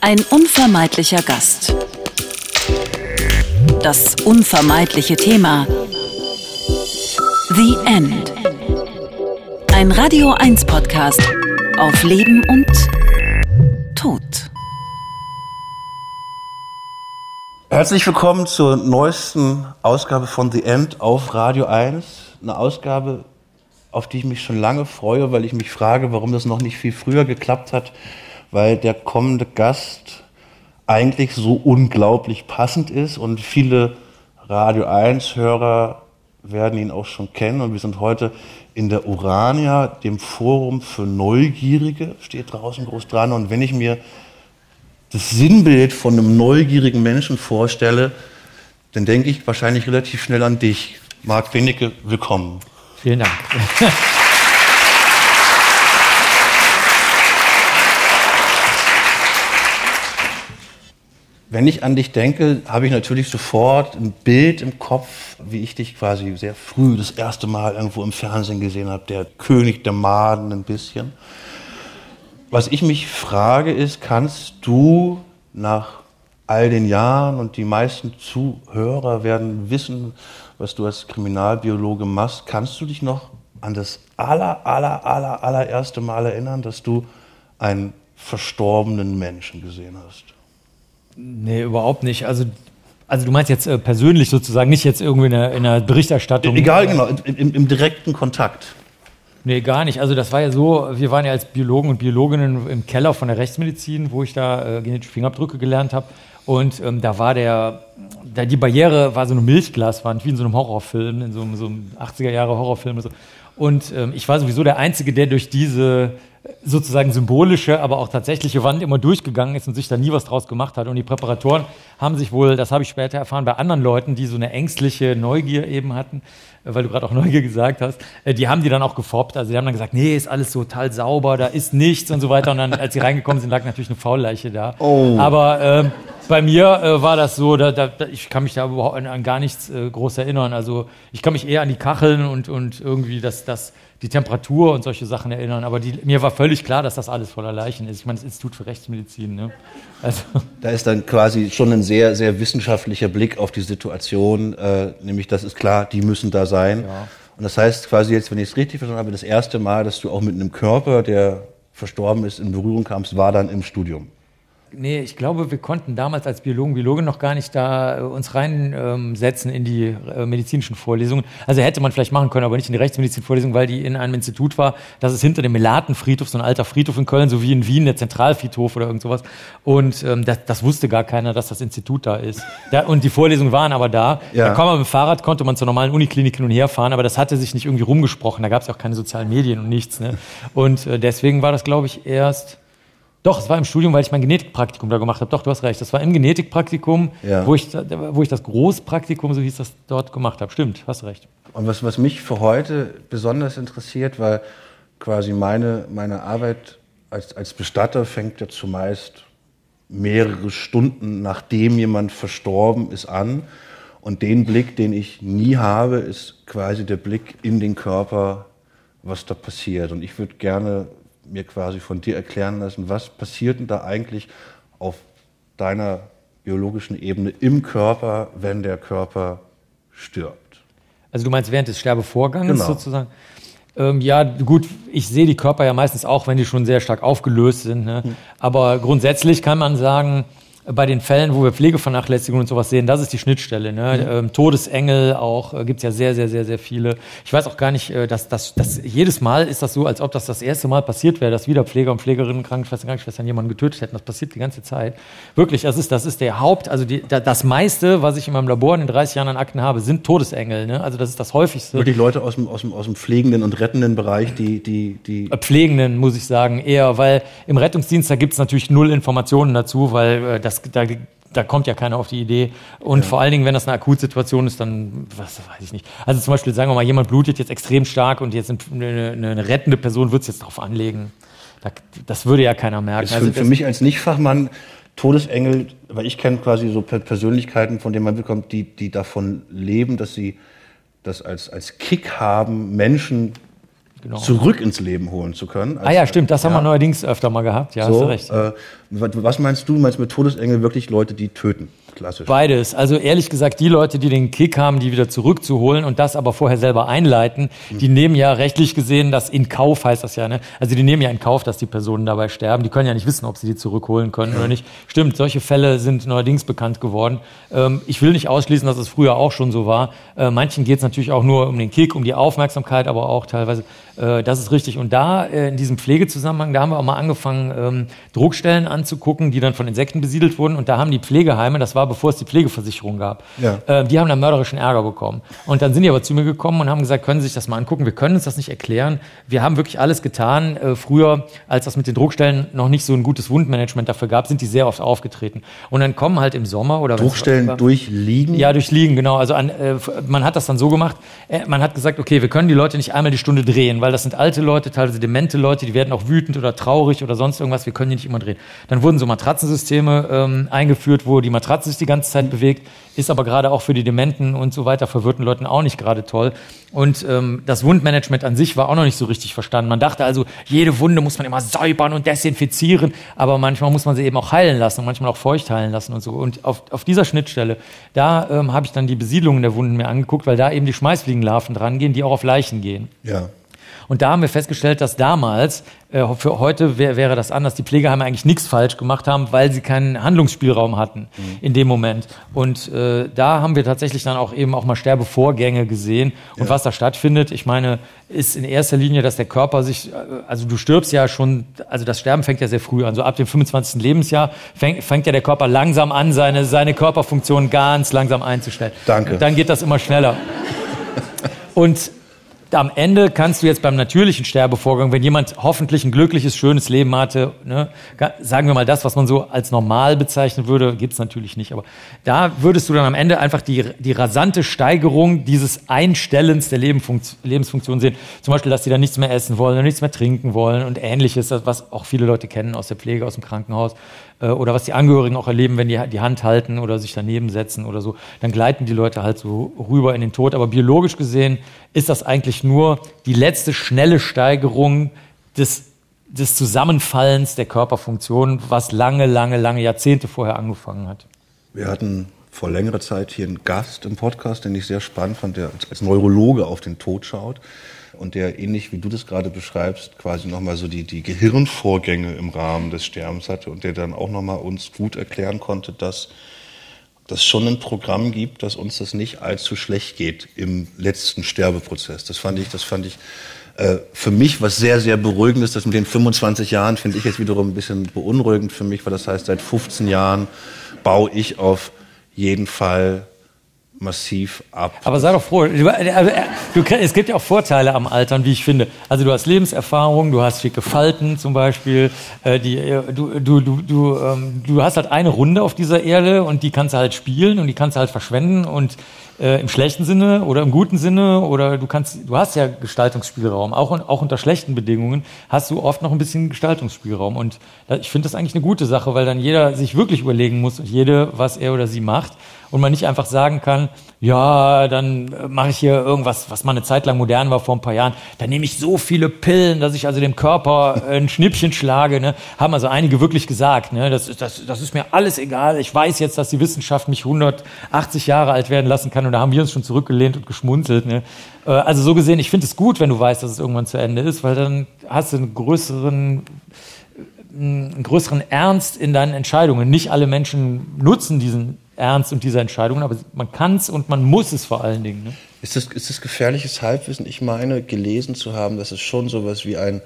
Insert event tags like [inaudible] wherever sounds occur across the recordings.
Ein unvermeidlicher Gast. Das unvermeidliche Thema. The End. Ein Radio 1 Podcast auf Leben und Tod. Herzlich willkommen zur neuesten Ausgabe von The End auf Radio 1. Eine Ausgabe, auf die ich mich schon lange freue, weil ich mich frage, warum das noch nicht viel früher geklappt hat, weil der kommende Gast eigentlich so unglaublich passend ist und viele Radio 1-Hörer werden ihn auch schon kennen und wir sind heute in der Urania, dem Forum für Neugierige, steht draußen groß dran und wenn ich mir das Sinnbild von einem neugierigen Menschen vorstelle, dann denke ich wahrscheinlich relativ schnell an dich. Marc Benecke, willkommen. Vielen Dank. [laughs] Wenn ich an dich denke, habe ich natürlich sofort ein Bild im Kopf, wie ich dich quasi sehr früh das erste Mal irgendwo im Fernsehen gesehen habe, der König der Maden ein bisschen. Was ich mich frage ist, kannst du nach all den Jahren und die meisten Zuhörer werden wissen, was du als Kriminalbiologe machst, kannst du dich noch an das aller, aller, aller, allererste Mal erinnern, dass du einen verstorbenen Menschen gesehen hast? Nee, überhaupt nicht. Also, also du meinst jetzt äh, persönlich sozusagen, nicht jetzt irgendwie in einer, in einer Berichterstattung? Egal, genau, im, im, im direkten Kontakt. Nee, gar nicht. Also das war ja so, wir waren ja als Biologen und Biologinnen im Keller von der Rechtsmedizin, wo ich da äh, genetische Fingerabdrücke gelernt habe. Und ähm, da war der, da die Barriere war so eine Milchglaswand, wie in so einem Horrorfilm, in so einem, so einem 80er Jahre Horrorfilm. Und, so. und ähm, ich war sowieso der Einzige, der durch diese sozusagen symbolische, aber auch tatsächliche Wand immer durchgegangen ist und sich da nie was draus gemacht hat. Und die Präparatoren haben sich wohl, das habe ich später erfahren, bei anderen Leuten, die so eine ängstliche Neugier eben hatten, äh, weil du gerade auch [laughs] Neugier gesagt hast, äh, die haben die dann auch gefoppt. Also die haben dann gesagt, nee, ist alles total sauber, da ist nichts und so weiter. Und dann, als sie reingekommen sind, lag natürlich eine Faulleiche da. Oh. Aber äh, bei mir äh, war das so, da, da, ich kann mich da überhaupt an, an gar nichts äh, groß erinnern. Also ich kann mich eher an die Kacheln und, und irgendwie das, das die Temperatur und solche Sachen erinnern. Aber die, mir war völlig klar, dass das alles voller Leichen ist. Ich meine, das Institut für Rechtsmedizin. Ne? Also. Da ist dann quasi schon ein sehr, sehr wissenschaftlicher Blick auf die Situation. Äh, nämlich, das ist klar, die müssen da sein. Ja. Und das heißt quasi jetzt, wenn ich es richtig verstanden habe, das erste Mal, dass du auch mit einem Körper, der verstorben ist, in Berührung kamst, war dann im Studium. Nee, ich glaube, wir konnten damals als Biologen, Biologen noch gar nicht da äh, uns reinsetzen ähm, in die äh, medizinischen Vorlesungen. Also hätte man vielleicht machen können, aber nicht in die Rechtsmedizin-Vorlesung, weil die in einem Institut war. Das ist hinter dem Melatenfriedhof, so ein alter Friedhof in Köln, so wie in Wien der Zentralfriedhof oder irgend sowas. Und ähm, das, das wusste gar keiner, dass das Institut da ist. Da, und die Vorlesungen waren aber da. Ja. Da kam man mit dem Fahrrad, konnte man zur normalen Uniklinik hin und her fahren, aber das hatte sich nicht irgendwie rumgesprochen. Da gab es auch keine sozialen Medien und nichts. Ne? Und äh, deswegen war das, glaube ich, erst doch, es war im Studium, weil ich mein Genetikpraktikum da gemacht habe. Doch, du hast recht. Das war im Genetikpraktikum, ja. wo, ich, wo ich das Großpraktikum, so hieß das, dort gemacht habe. Stimmt, hast recht. Und was, was mich für heute besonders interessiert, weil quasi meine, meine Arbeit als, als Bestatter fängt ja zumeist mehrere Stunden nachdem jemand verstorben ist an. Und den Blick, den ich nie habe, ist quasi der Blick in den Körper, was da passiert. Und ich würde gerne mir quasi von dir erklären lassen, was passiert denn da eigentlich auf deiner biologischen Ebene im Körper, wenn der Körper stirbt. Also du meinst während des Sterbevorgangs genau. sozusagen? Ähm, ja, gut, ich sehe die Körper ja meistens auch, wenn die schon sehr stark aufgelöst sind. Ne? Mhm. Aber grundsätzlich kann man sagen, bei den Fällen, wo wir Pflegevernachlässigung und sowas sehen, das ist die Schnittstelle. Ne? Mhm. Ähm, Todesengel auch, äh, gibt's ja sehr, sehr, sehr, sehr viele. Ich weiß auch gar nicht, äh, dass, dass, dass jedes Mal ist das so, als ob das das erste Mal passiert wäre, dass wieder Pfleger und Pflegerinnen, Krankenschwestern, Krankenschwestern jemanden getötet hätten. Das passiert die ganze Zeit. Wirklich, das ist, das ist der Haupt, also die, das meiste, was ich in meinem Labor in den 30 Jahren an Akten habe, sind Todesengel. Ne? Also das ist das häufigste. Wirklich Leute aus dem, aus dem, aus dem pflegenden und rettenden Bereich, die, die, die... Äh, pflegenden, muss ich sagen, eher, weil im Rettungsdienst, da gibt's natürlich null Informationen dazu, weil äh, das, da da kommt ja keiner auf die Idee. Und ja. vor allen Dingen, wenn das eine Akutsituation ist, dann, was weiß ich nicht. Also zum Beispiel, sagen wir mal, jemand blutet jetzt extrem stark und jetzt eine, eine rettende Person wird es jetzt darauf anlegen. das würde ja keiner merken. Ist für, also für mich als Nichtfachmann Todesengel, weil ich kenne quasi so Persönlichkeiten, von denen man bekommt, die, die davon leben, dass sie das als, als Kick haben, Menschen genau. zurück ins Leben holen zu können. ah ja, stimmt, das haben wir neuerdings öfter mal gehabt. Ja, hast So, du recht. äh, was meinst du? Meinst du mit Todesengel wirklich Leute, die töten? Klassisch. Beides. Also ehrlich gesagt, die Leute, die den Kick haben, die wieder zurückzuholen und das aber vorher selber einleiten, die nehmen ja rechtlich gesehen das in Kauf, heißt das ja. Ne? Also die nehmen ja in Kauf, dass die Personen dabei sterben. Die können ja nicht wissen, ob sie die zurückholen können oder nicht. Stimmt, solche Fälle sind neuerdings bekannt geworden. Ähm, ich will nicht ausschließen, dass es früher auch schon so war. Äh, manchen geht es natürlich auch nur um den Kick, um die Aufmerksamkeit, aber auch teilweise, äh, das ist richtig. Und da äh, in diesem Pflegezusammenhang, da haben wir auch mal angefangen, ähm, Druckstellen anzugucken, die dann von Insekten besiedelt wurden. Und da haben die Pflegeheime, das war bevor es die Pflegeversicherung gab, Ja. äh, die haben dann mörderischen Ärger bekommen. Und dann sind die aber zu mir gekommen und haben gesagt, können Sie sich das mal angucken? Wir können uns das nicht erklären. Wir haben wirklich alles getan. Äh, früher, als das mit den Druckstellen noch nicht so ein gutes Wundmanagement dafür gab, sind die sehr oft aufgetreten. Und dann kommen halt im Sommer oder Druckstellen durchliegen? ja, durch Liegen, genau. Also an, äh, man hat das dann so gemacht, äh, man hat gesagt, okay, wir können die Leute nicht einmal die Stunde drehen, weil das sind alte Leute, teilweise demente Leute, die werden auch wütend oder traurig oder sonst irgendwas, wir können die nicht immer drehen. Dann wurden so Matratzensysteme ähm, eingeführt, wo die Matratze sich die ganze Zeit bewegt, ist aber gerade auch für die dementen und so weiter verwirrten Leuten auch nicht gerade toll. Und ähm, das Wundmanagement an sich war auch noch nicht so richtig verstanden. Man dachte also, jede Wunde muss man immer säubern und desinfizieren, aber manchmal muss man sie eben auch heilen lassen und manchmal auch feucht heilen lassen und so. Und auf, auf dieser Schnittstelle, da ähm, habe ich dann die Besiedlungen der Wunden mir angeguckt, weil da eben die Schmeißfliegenlarven dran gehen, die auch auf Leichen gehen. Ja. Und da haben wir festgestellt, dass damals, äh, für heute wär, wäre das anders, die Pflegeheime eigentlich nichts falsch gemacht haben, weil sie keinen Handlungsspielraum hatten in dem Moment. Und äh, da haben wir tatsächlich dann auch eben auch mal Sterbevorgänge gesehen. Und was da stattfindet, ich meine, ist in erster Linie, dass der Körper sich, äh, also du stirbst ja schon, also das Sterben fängt ja sehr früh an. So ab dem 25. Lebensjahr fängt, fängt ja der Körper langsam an, seine, seine Körperfunktion ganz langsam einzustellen. Danke. Dann geht das immer schneller. [laughs] Und am Ende kannst du jetzt beim natürlichen Sterbevorgang, wenn jemand hoffentlich ein glückliches, schönes Leben hatte, ne, sagen wir mal das, was man so als normal bezeichnen würde, gibt's natürlich nicht, aber da würdest du dann am Ende einfach die, die rasante Steigerung dieses Einstellens der Lebensfunktion sehen. Zum Beispiel, dass die dann nichts mehr essen wollen und nichts mehr trinken wollen und ähnliches, was auch viele Leute kennen aus der Pflege, aus dem Krankenhaus äh, oder was die Angehörigen auch erleben, wenn die die Hand halten oder sich daneben setzen oder so, dann gleiten die Leute halt so rüber in den Tod. Aber biologisch gesehen ist das eigentlich nur die letzte schnelle Steigerung des, des Zusammenfallens der Körperfunktion, was lange, lange, lange Jahrzehnte vorher angefangen hat. Wir hatten vor längerer Zeit hier einen Gast im Podcast, den ich sehr spannend fand, der als Neurologe auf den Tod schaut und der ähnlich wie du das gerade beschreibst, quasi nochmal so die, die Gehirnvorgänge im Rahmen des Sterbens hatte und der dann auch nochmal uns gut erklären konnte, dass das schon ein Programm gibt, dass uns das nicht allzu schlecht geht im letzten Sterbeprozess. Das fand ich, das fand ich äh, für mich was sehr, sehr beruhigendes. Das mit den 25 Jahren finde ich jetzt wiederum ein bisschen beunruhigend für mich, weil das heißt, seit 15 Jahren baue ich auf jeden Fall massiv ab. Aber sei doch froh. Du, äh, es gibt ja auch Vorteile am Altern, wie ich finde. Also du hast Lebenserfahrung, du hast schicke Falten zum Beispiel. Äh, die, äh, du, du, du, du, ähm, du hast halt eine Runde auf dieser Erde und die kannst du halt spielen und die kannst du halt verschwenden und äh, im schlechten Sinne oder im guten Sinne oder du kannst, du hast ja Gestaltungsspielraum. Auch, auch unter schlechten Bedingungen hast du oft noch ein bisschen Gestaltungsspielraum. Und da, ich finde das eigentlich eine gute Sache, weil dann jeder sich wirklich überlegen muss und jede, was er oder sie macht und man nicht einfach sagen kann, ja, dann äh, mache ich hier irgendwas, was mal eine Zeit lang modern war vor ein paar Jahren. Dann nehme ich so viele Pillen, dass ich also dem Körper äh, ein Schnippchen schlage. Ne? Haben also einige wirklich gesagt. Ne? Das, ist- das, das ist mir alles egal. Ich weiß jetzt, dass die Wissenschaft mich 180 Jahre alt werden lassen kann. Und da haben wir uns schon zurückgelehnt und geschmunzelt. Ne? Äh, Also so gesehen, ich finde es gut, wenn du weißt, dass es irgendwann zu Ende ist, weil dann hast du einen größeren einen größeren Ernst in deinen Entscheidungen. Nicht alle Menschen nutzen diesen Ernst und diese Entscheidungen, aber man kann es und man muss es vor allen Dingen. Ne? Ist das, ist das gefährliches Halbwissen? Ich meine, gelesen zu haben, dass es schon sowas wie ein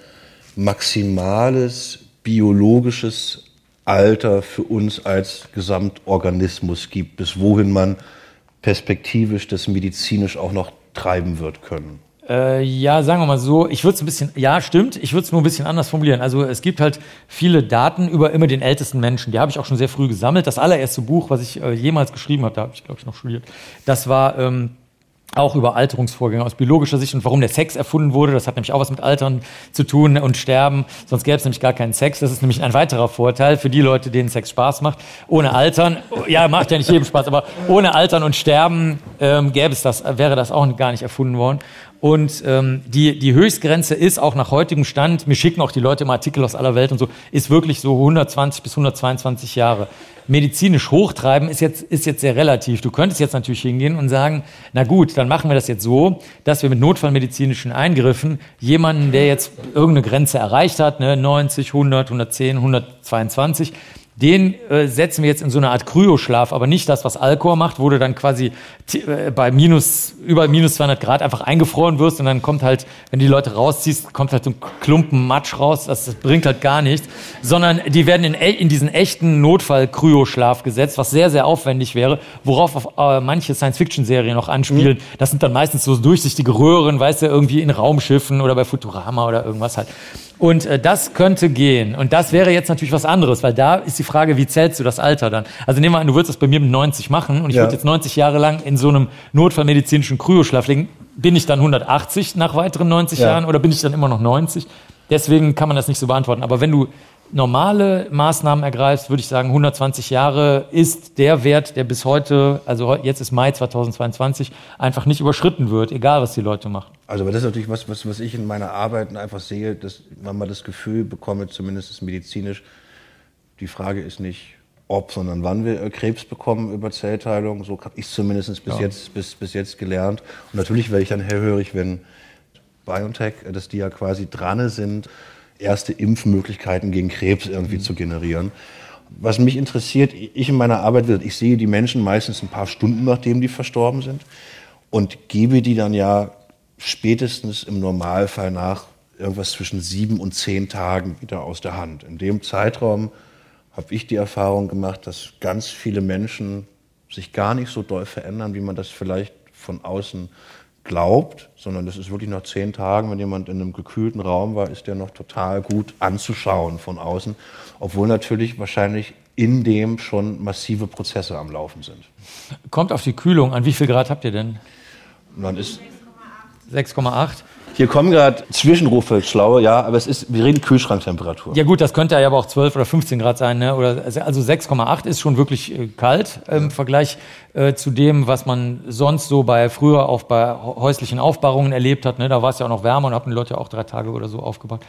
maximales biologisches Alter für uns als Gesamtorganismus gibt, bis wohin man perspektivisch das medizinisch auch noch treiben wird können. Äh, ja, sagen wir mal so, ich würde es ein bisschen, ja, stimmt, ich würde es nur ein bisschen anders formulieren. Also es gibt halt viele Daten über immer den ältesten Menschen. Die habe ich auch schon sehr früh gesammelt. Das allererste Buch, was ich äh, jemals geschrieben habe, da habe ich, glaube ich, noch studiert, das war ähm, auch über Alterungsvorgänge aus biologischer Sicht und warum der Sex erfunden wurde. Das hat nämlich auch was mit Altern zu tun und Sterben. Sonst gäbe es nämlich gar keinen Sex. Das ist nämlich ein weiterer Vorteil für die Leute, denen Sex Spaß macht. Ohne Altern, ja, macht ja nicht jedem Spaß, aber ohne Altern und Sterben ähm, gäbe es das, wäre das auch gar nicht erfunden worden. Und ähm, die, die Höchstgrenze ist auch nach heutigem Stand, mir schicken auch die Leute immer Artikel aus aller Welt und so, ist wirklich so 120 bis 122 Jahre. Medizinisch hochtreiben ist jetzt, ist jetzt sehr relativ. Du könntest jetzt natürlich hingehen und sagen, na gut, dann machen wir das jetzt so, dass wir mit notfallmedizinischen Eingriffen jemanden, der jetzt irgendeine Grenze erreicht hat, ne, 90, 100, 110, 122, den äh, setzen wir jetzt in so eine Art Kryoschlaf, aber nicht das, was Alkohol macht, wo du dann quasi äh, bei minus, über minus 200 Grad einfach eingefroren wirst und dann kommt halt, wenn die Leute rausziehst, kommt halt so ein Klumpen Matsch raus, das, das bringt halt gar nichts, sondern die werden in, in diesen echten Notfall-Kryoschlaf gesetzt, was sehr, sehr aufwendig wäre, worauf auf, äh, manche Science-Fiction-Serien noch anspielen. Mhm. Das sind dann meistens so durchsichtige Röhren, weißt du, irgendwie in Raumschiffen oder bei Futurama oder irgendwas halt. Und äh, das könnte gehen. Und das wäre jetzt natürlich was anderes, weil da ist die Frage, wie zählst du das Alter dann? Also nehmen wir an, du würdest das bei mir mit 90 machen und ich ja. würde jetzt 90 Jahre lang in so einem notfallmedizinischen Kryoschlaf liegen. Bin ich dann 180 nach weiteren 90 ja. Jahren oder bin ich dann immer noch 90? Deswegen kann man das nicht so beantworten. Aber wenn du normale Maßnahmen ergreifst, würde ich sagen, 120 Jahre ist der Wert, der bis heute, also jetzt ist Mai 2022, einfach nicht überschritten wird, egal was die Leute machen. Also, aber das ist natürlich was, was, was ich in meiner Arbeiten einfach sehe, dass man mal das Gefühl bekommt, zumindest medizinisch, die Frage ist nicht, ob, sondern wann wir Krebs bekommen über Zellteilung. So habe ich es zumindest bis, ja. jetzt, bis, bis jetzt gelernt. Und natürlich werde ich dann hellhörig, wenn BioNTech, dass die ja quasi dran sind, erste Impfmöglichkeiten gegen Krebs irgendwie zu generieren. Was mich interessiert, ich in meiner Arbeit, ich sehe die Menschen meistens ein paar Stunden, nachdem die verstorben sind und gebe die dann ja spätestens im Normalfall nach irgendwas zwischen sieben und zehn Tagen wieder aus der Hand. In dem Zeitraum habe ich die Erfahrung gemacht, dass ganz viele Menschen sich gar nicht so doll verändern, wie man das vielleicht von außen glaubt, sondern das ist wirklich nach zehn Tagen, wenn jemand in einem gekühlten Raum war, ist der noch total gut anzuschauen von außen, obwohl natürlich wahrscheinlich in dem schon massive Prozesse am Laufen sind. Kommt auf die Kühlung an. Wie viel Grad habt ihr denn? Man ist 6,8. Hier kommen gerade Zwischenrufe, schlaue, ja, aber es ist, wir reden Kühlschranktemperatur. Ja gut, das könnte ja aber auch 12 oder 15 Grad sein, ne? Oder, also 6,8 ist schon wirklich äh, kalt im Vergleich äh, zu dem, was man sonst so bei früher auch bei häuslichen Aufbahrungen erlebt hat. Ne? Da war es ja auch noch wärmer und haben die Leute ja auch drei Tage oder so aufgebaut.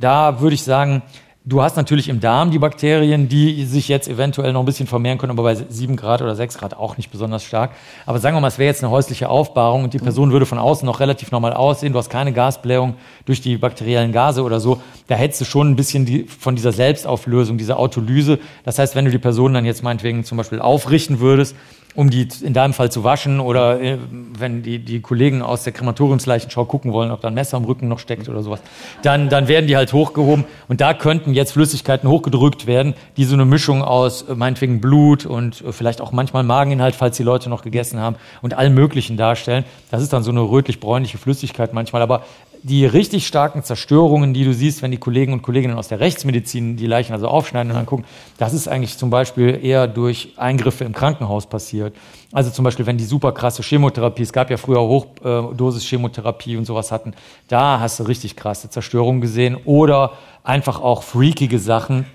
Da würde ich sagen, Du hast natürlich im Darm die Bakterien, die sich jetzt eventuell noch ein bisschen vermehren können, aber bei 7 Grad oder 6 Grad auch nicht besonders stark. Aber sagen wir mal, es wäre jetzt eine häusliche Aufbahrung und die Person würde von außen noch relativ normal aussehen. Du hast keine Gasblähung durch die bakteriellen Gase oder so. Da hättest du schon ein bisschen die, von dieser Selbstauflösung, dieser Autolyse. Das heißt, wenn du die Person dann jetzt meinetwegen zum Beispiel aufrichten würdest, um die in deinem Fall zu waschen oder äh, wenn die, die Kollegen aus der Krematoriumsleichenschau gucken wollen, ob da ein Messer am Rücken noch steckt oder sowas, dann, dann werden die halt hochgehoben und da könnten jetzt Flüssigkeiten hochgedrückt werden, die so eine Mischung aus äh, meinetwegen Blut und äh, vielleicht auch manchmal Mageninhalt, falls die Leute noch gegessen haben und allem Möglichen darstellen. Das ist dann so eine rötlich-bräunliche Flüssigkeit manchmal, aber die richtig starken Zerstörungen, die du siehst, wenn die Kollegen und Kolleginnen aus der Rechtsmedizin die Leichen also aufschneiden und angucken, das ist eigentlich zum Beispiel eher durch Eingriffe im Krankenhaus passiert. Also zum Beispiel, wenn die super krasse Chemotherapie, es gab ja früher Hochdosis-Chemotherapie und sowas hatten, da hast du richtig krasse Zerstörungen gesehen oder einfach auch freakige Sachen,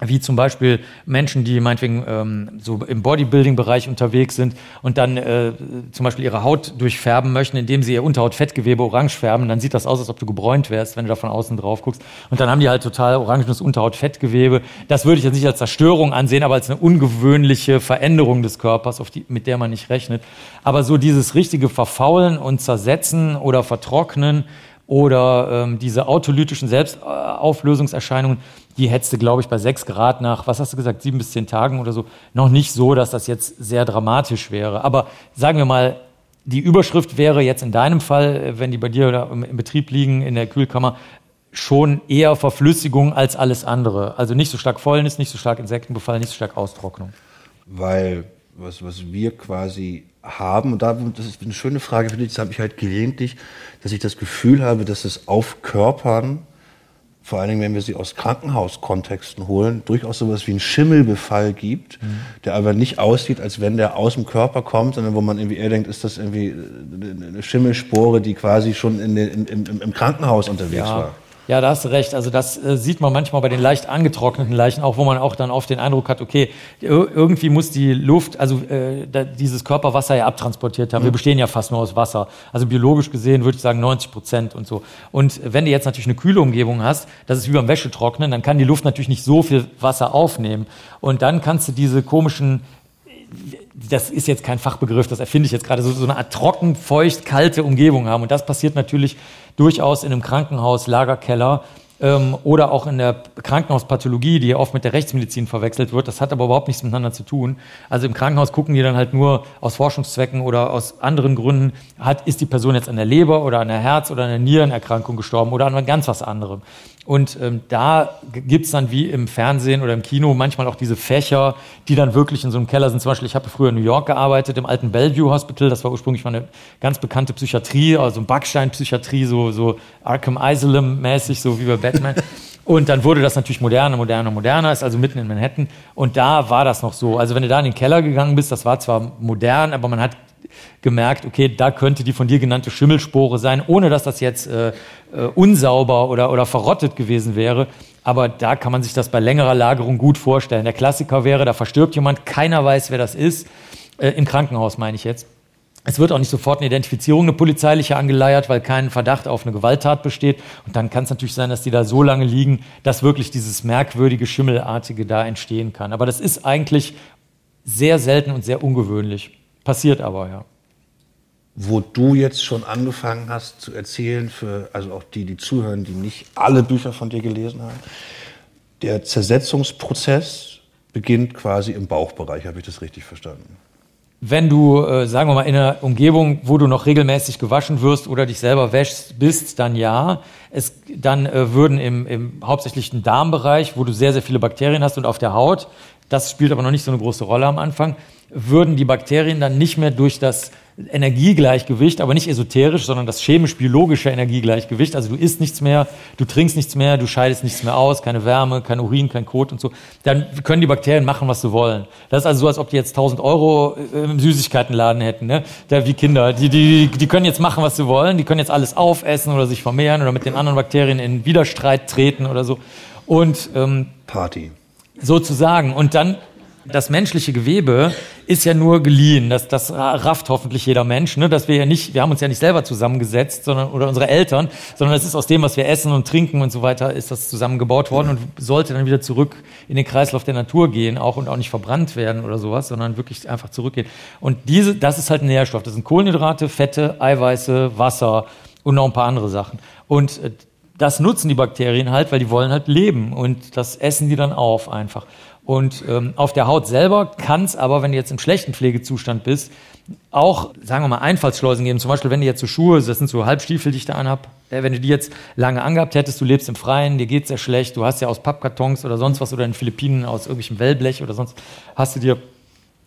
wie zum Beispiel Menschen, die meinetwegen ähm, so im Bodybuilding-Bereich unterwegs sind und dann äh, zum Beispiel ihre Haut durchfärben möchten, indem sie ihr Unterhautfettgewebe orange färben, dann sieht das aus, als ob du gebräunt wärst, wenn du da von außen drauf guckst. Und dann haben die halt total orangenes Unterhautfettgewebe. Das würde ich jetzt nicht als Zerstörung ansehen, aber als eine ungewöhnliche Veränderung des Körpers, auf die, mit der man nicht rechnet. Aber so dieses richtige Verfaulen und Zersetzen oder Vertrocknen oder ähm, diese autolytischen Selbstauflösungserscheinungen, die hättest du, glaube ich, bei sechs Grad nach, was hast du gesagt, sieben bis zehn Tagen oder so, noch nicht so, dass das jetzt sehr dramatisch wäre. Aber sagen wir mal, die Überschrift wäre jetzt in deinem Fall, äh, wenn die bei dir im Betrieb liegen, in der Kühlkammer, schon eher Verflüssigung als alles andere. Also nicht so stark Fäulnis, nicht so stark Insektenbefall, nicht so stark Austrocknung. Weil was, was wir quasi haben, und da, das ist eine schöne Frage, finde ich, das habe ich halt gelegentlich, dass ich das Gefühl habe, dass es Aufkörpern vor allen Dingen, wenn wir sie aus Krankenhauskontexten holen, durchaus sowas wie einen Schimmelbefall gibt, mhm. der aber nicht aussieht, als wenn der aus dem Körper kommt, sondern wo man irgendwie eher denkt, ist das irgendwie eine Schimmelspore, die quasi schon in den, in, im, im, Krankenhaus unterwegs ja. war. Ja, da hast du recht. Also das äh, sieht man manchmal bei den leicht angetrockneten Leichen auch, wo man auch dann oft den Eindruck hat, okay, irgendwie muss die Luft, also äh, da, dieses Körperwasser ja abtransportiert haben. Mhm. Wir bestehen ja fast nur aus Wasser. Also biologisch gesehen würde ich sagen 90 Prozent und so. Und wenn du jetzt natürlich eine kühle Umgebung hast, das ist wie beim Wäschetrocknen, dann kann die Luft natürlich nicht so viel Wasser aufnehmen. Und dann kannst du diese komischen das ist jetzt kein Fachbegriff, das erfinde ich jetzt gerade, so, so eine Art trocken, feucht, kalte Umgebung haben. Und das passiert natürlich durchaus in einem Krankenhaus, Lagerkeller ähm, oder auch in der Krankenhauspathologie, die oft mit der Rechtsmedizin verwechselt wird. Das hat aber überhaupt nichts miteinander zu tun. Also im Krankenhaus gucken die dann halt nur aus Forschungszwecken oder aus anderen Gründen, hat, ist die Person jetzt an der Leber oder an der Herz- oder an der Nierenerkrankung gestorben oder an ganz was anderem. Und ähm, da gibt's dann wie im Fernsehen oder im Kino manchmal auch diese Fächer, die dann wirklich in so einem Keller sind. Zum Beispiel, ich habe früher in New York gearbeitet, im alten Bellevue Hospital. Das war ursprünglich mal eine ganz bekannte Psychiatrie, also Backstein-Psychiatrie, so, so Arkham Asylum-mäßig, so wie bei Batman. Und dann wurde das natürlich moderner, moderner, moderner, ist also mitten in Manhattan. Und da war das noch so. Also wenn du da in den Keller gegangen bist, das war zwar modern, aber man hat gemerkt, okay, da könnte die von dir genannte Schimmelspore sein, ohne dass das jetzt äh, äh, unsauber oder, oder verrottet gewesen wäre. Aber da kann man sich das bei längerer Lagerung gut vorstellen. Der Klassiker wäre, da verstirbt jemand, keiner weiß, wer das ist. Äh, Im Krankenhaus meine ich jetzt. Es wird auch nicht sofort eine Identifizierung, eine polizeiliche angeleiert, weil kein Verdacht auf eine Gewalttat besteht. Und dann kann es natürlich sein, dass die da so lange liegen, dass wirklich dieses merkwürdige, Schimmelartige da entstehen kann. Aber das ist eigentlich sehr selten und sehr ungewöhnlich. Passiert aber, ja. Wo du jetzt schon angefangen hast zu erzählen, für also auch die, die zuhören, die nicht alle Bücher von dir gelesen haben, der Zersetzungsprozess beginnt quasi im Bauchbereich. Habe ich das richtig verstanden? Wenn du, äh, sagen wir mal, in einer Umgebung, wo du noch regelmäßig gewaschen wirst oder dich selber wäschst, bist, dann ja. Es, dann äh, würden im, im hauptsächlichen Darmbereich, wo du sehr, sehr viele Bakterien hast und auf der Haut, das spielt aber noch nicht so eine große Rolle am Anfang, würden die Bakterien dann nicht mehr durch das Energiegleichgewicht, aber nicht esoterisch, sondern das chemisch-biologische Energiegleichgewicht. Also du isst nichts mehr, du trinkst nichts mehr, du scheidest nichts mehr aus, keine Wärme, kein Urin, kein Kot und so. Dann können die Bakterien machen, was sie wollen. Das ist also so, als ob die jetzt 1000 Euro im Süßigkeitenladen hätten, ne? Da, wie Kinder. Die, die, die können jetzt machen, was sie wollen. Die können jetzt alles aufessen oder sich vermehren oder mit den anderen Bakterien in Widerstreit treten oder so. Und ähm, Party. Sozusagen. Und dann das menschliche Gewebe ist ja nur geliehen. Das, das rafft hoffentlich jeder Mensch, ne? dass wir ja nicht, wir haben uns ja nicht selber zusammengesetzt, sondern oder unsere Eltern, sondern es ist aus dem, was wir essen und trinken und so weiter, ist das zusammengebaut worden und sollte dann wieder zurück in den Kreislauf der Natur gehen, auch und auch nicht verbrannt werden oder sowas, sondern wirklich einfach zurückgehen. Und diese, das ist halt ein Nährstoff. Das sind Kohlenhydrate, Fette, Eiweiße, Wasser und noch ein paar andere Sachen. Und äh, das nutzen die Bakterien halt, weil die wollen halt leben und das essen die dann auf einfach. Und ähm, auf der Haut selber kann es aber, wenn du jetzt im schlechten Pflegezustand bist, auch, sagen wir mal, Einfallsschleusen geben. Zum Beispiel, wenn du jetzt so Schuhe, das sind so Halbstiefel, die ich da anhab, äh, wenn du die jetzt lange angehabt hättest, du lebst im Freien, dir geht's sehr schlecht, du hast ja aus Pappkartons oder sonst was oder in den Philippinen aus irgendwelchem Wellblech oder sonst, hast du dir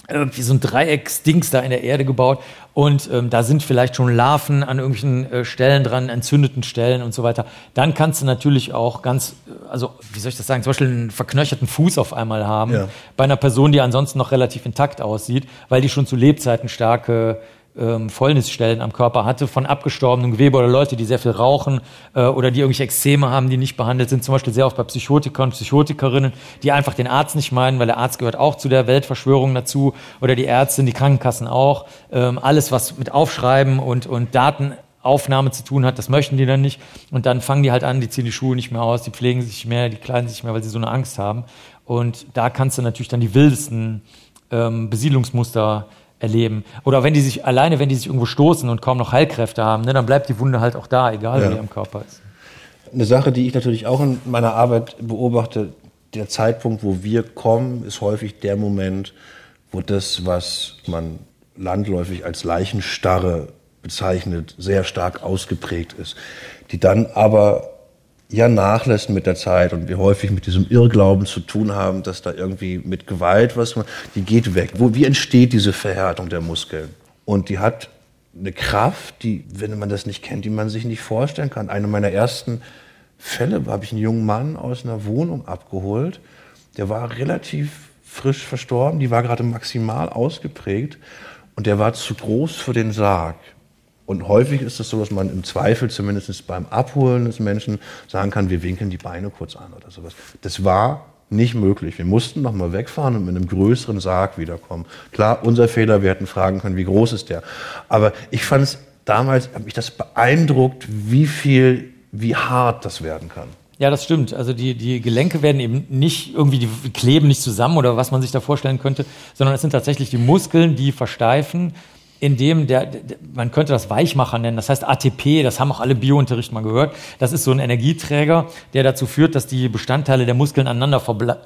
irgendwie so ein Dreiecksdings da in der Erde gebaut und ähm, da sind vielleicht schon Larven an irgendwelchen äh, Stellen dran, entzündeten Stellen und so weiter. Dann kannst du natürlich auch ganz, äh, also wie soll ich das sagen, zum Beispiel einen verknöcherten Fuß auf einmal haben ja. bei einer Person, die ansonsten noch relativ intakt aussieht, weil die schon zu Lebzeiten starke ähm, Fäulnisstellen am Körper hatte von abgestorbenem Gewebe oder Leute, die sehr viel rauchen äh, oder die irgendwelche Extreme haben, die nicht behandelt sind. Zum Beispiel sehr oft bei Psychotikern, Psychotikerinnen, die einfach den Arzt nicht meinen, weil der Arzt gehört auch zu der Weltverschwörung dazu oder die Ärzte, die Krankenkassen auch. Ähm, alles, was mit Aufschreiben und, und Datenaufnahme zu tun hat, das möchten die dann nicht. Und dann fangen die halt an, die ziehen die Schuhe nicht mehr aus, die pflegen sich mehr, die kleiden sich mehr, weil sie so eine Angst haben. Und da kannst du natürlich dann die wildesten ähm, Besiedlungsmuster erleben. Oder wenn die sich alleine, wenn die sich irgendwo stoßen und kaum noch Heilkräfte haben, ne, dann bleibt die Wunde halt auch da, egal ja. wie die am Körper ist. Eine Sache, die ich natürlich auch in meiner Arbeit beobachte, der Zeitpunkt, wo wir kommen, ist häufig der Moment, wo das, was man landläufig als Leichenstarre bezeichnet, sehr stark ausgeprägt ist. Die dann aber ja nachlässt mit der Zeit und wir häufig mit diesem Irrglauben zu tun haben, dass da irgendwie mit Gewalt was die geht weg. Wo, wie entsteht diese Verhärtung der Muskeln? Und die hat eine Kraft, die, wenn man das nicht kennt, die man sich nicht vorstellen kann. Eine meiner ersten Fälle habe ich einen jungen Mann aus einer Wohnung abgeholt. Der war relativ frisch verstorben, die war gerade maximal ausgeprägt und der war zu groß für den Sarg. Und häufig ist es so, dass man im Zweifel zumindest beim Abholen des Menschen sagen kann, wir winkeln die Beine kurz an oder sowas. Das war nicht möglich. Wir mussten noch mal wegfahren und mit einem größeren Sarg wiederkommen. Klar, unser Fehler, wir hätten fragen können, wie groß ist der. Aber ich fand es damals, hat mich das beeindruckt, wie viel, wie hart das werden kann. Ja, das stimmt. Also die, die Gelenke werden eben nicht irgendwie, die kleben nicht zusammen oder was man sich da vorstellen könnte, sondern es sind tatsächlich die Muskeln, die versteifen in dem der, der, man könnte das Weichmacher nennen, das heißt ATP, das haben auch alle Biounterricht mal gehört. Das ist so ein Energieträger, der dazu führt, dass die Bestandteile der Muskeln aneinander,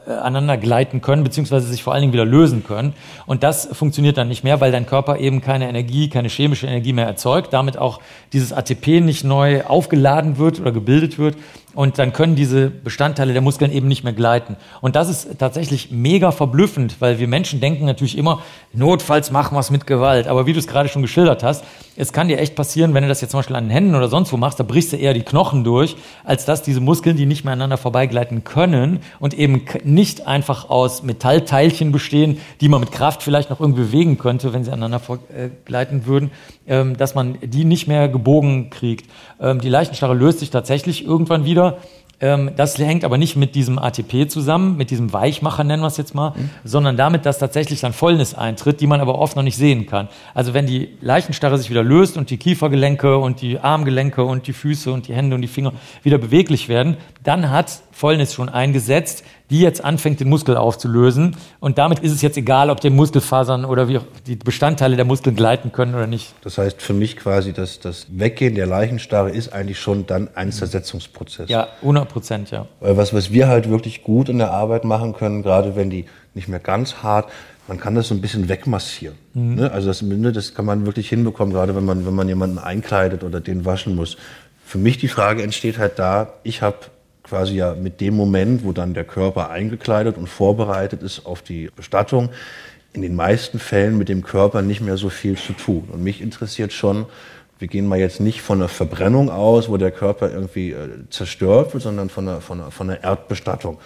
äh, aneinander gleiten können, beziehungsweise sich vor allen Dingen wieder lösen können. Und das funktioniert dann nicht mehr, weil dein Körper eben keine Energie, keine chemische Energie mehr erzeugt, damit auch dieses ATP nicht neu aufgeladen wird oder gebildet wird. Und dann können diese Bestandteile der Muskeln eben nicht mehr gleiten. Und das ist tatsächlich mega verblüffend, weil wir Menschen denken natürlich immer, notfalls machen wir es mit Gewalt. Aber wie du es gerade schon geschildert hast, es kann dir echt passieren, wenn du das jetzt zum Beispiel an den Händen oder sonst wo machst, da brichst du eher die Knochen durch, als dass diese Muskeln, die nicht mehr aneinander vorbeigleiten können und eben nicht einfach aus Metallteilchen bestehen, die man mit Kraft vielleicht noch irgendwie bewegen könnte, wenn sie aneinander vorgleiten würden, ähm, dass man die nicht mehr gebogen kriegt. Ähm, die Leichenstarre löst sich tatsächlich irgendwann wieder. Ähm, das hängt aber nicht mit diesem ATP zusammen, mit diesem Weichmacher nennen wir es jetzt mal, mhm. sondern damit, dass tatsächlich dann Vollnis eintritt, die man aber oft noch nicht sehen kann. Also wenn die Leichenstarre sich wieder löst und die Kiefergelenke und die Armgelenke und die Füße und die Hände und die Finger wieder beweglich werden, dann hat Vollnis schon eingesetzt, die jetzt anfängt, den Muskel aufzulösen. Und damit ist es jetzt egal, ob die Muskelfasern oder wie die Bestandteile der Muskeln gleiten können oder nicht. Das heißt für mich quasi, dass das Weggehen der Leichenstarre ist eigentlich schon dann ein Zersetzungsprozess. Ja, 100 Prozent, ja. Was, was wir halt wirklich gut in der Arbeit machen können, gerade wenn die nicht mehr ganz hart, man kann das so ein bisschen wegmassieren. Mhm. Ne? Also das, ne, das kann man wirklich hinbekommen, gerade wenn man, wenn man jemanden einkleidet oder den waschen muss. Für mich die Frage entsteht halt da, ich habe quasi ja mit dem Moment, wo dann der Körper eingekleidet und vorbereitet ist auf die Bestattung, in den meisten Fällen mit dem Körper nicht mehr so viel zu tun. Und mich interessiert schon, wir gehen mal jetzt nicht von einer Verbrennung aus, wo der Körper irgendwie äh, zerstört wird, sondern von einer, von, einer, von einer Erdbestattung.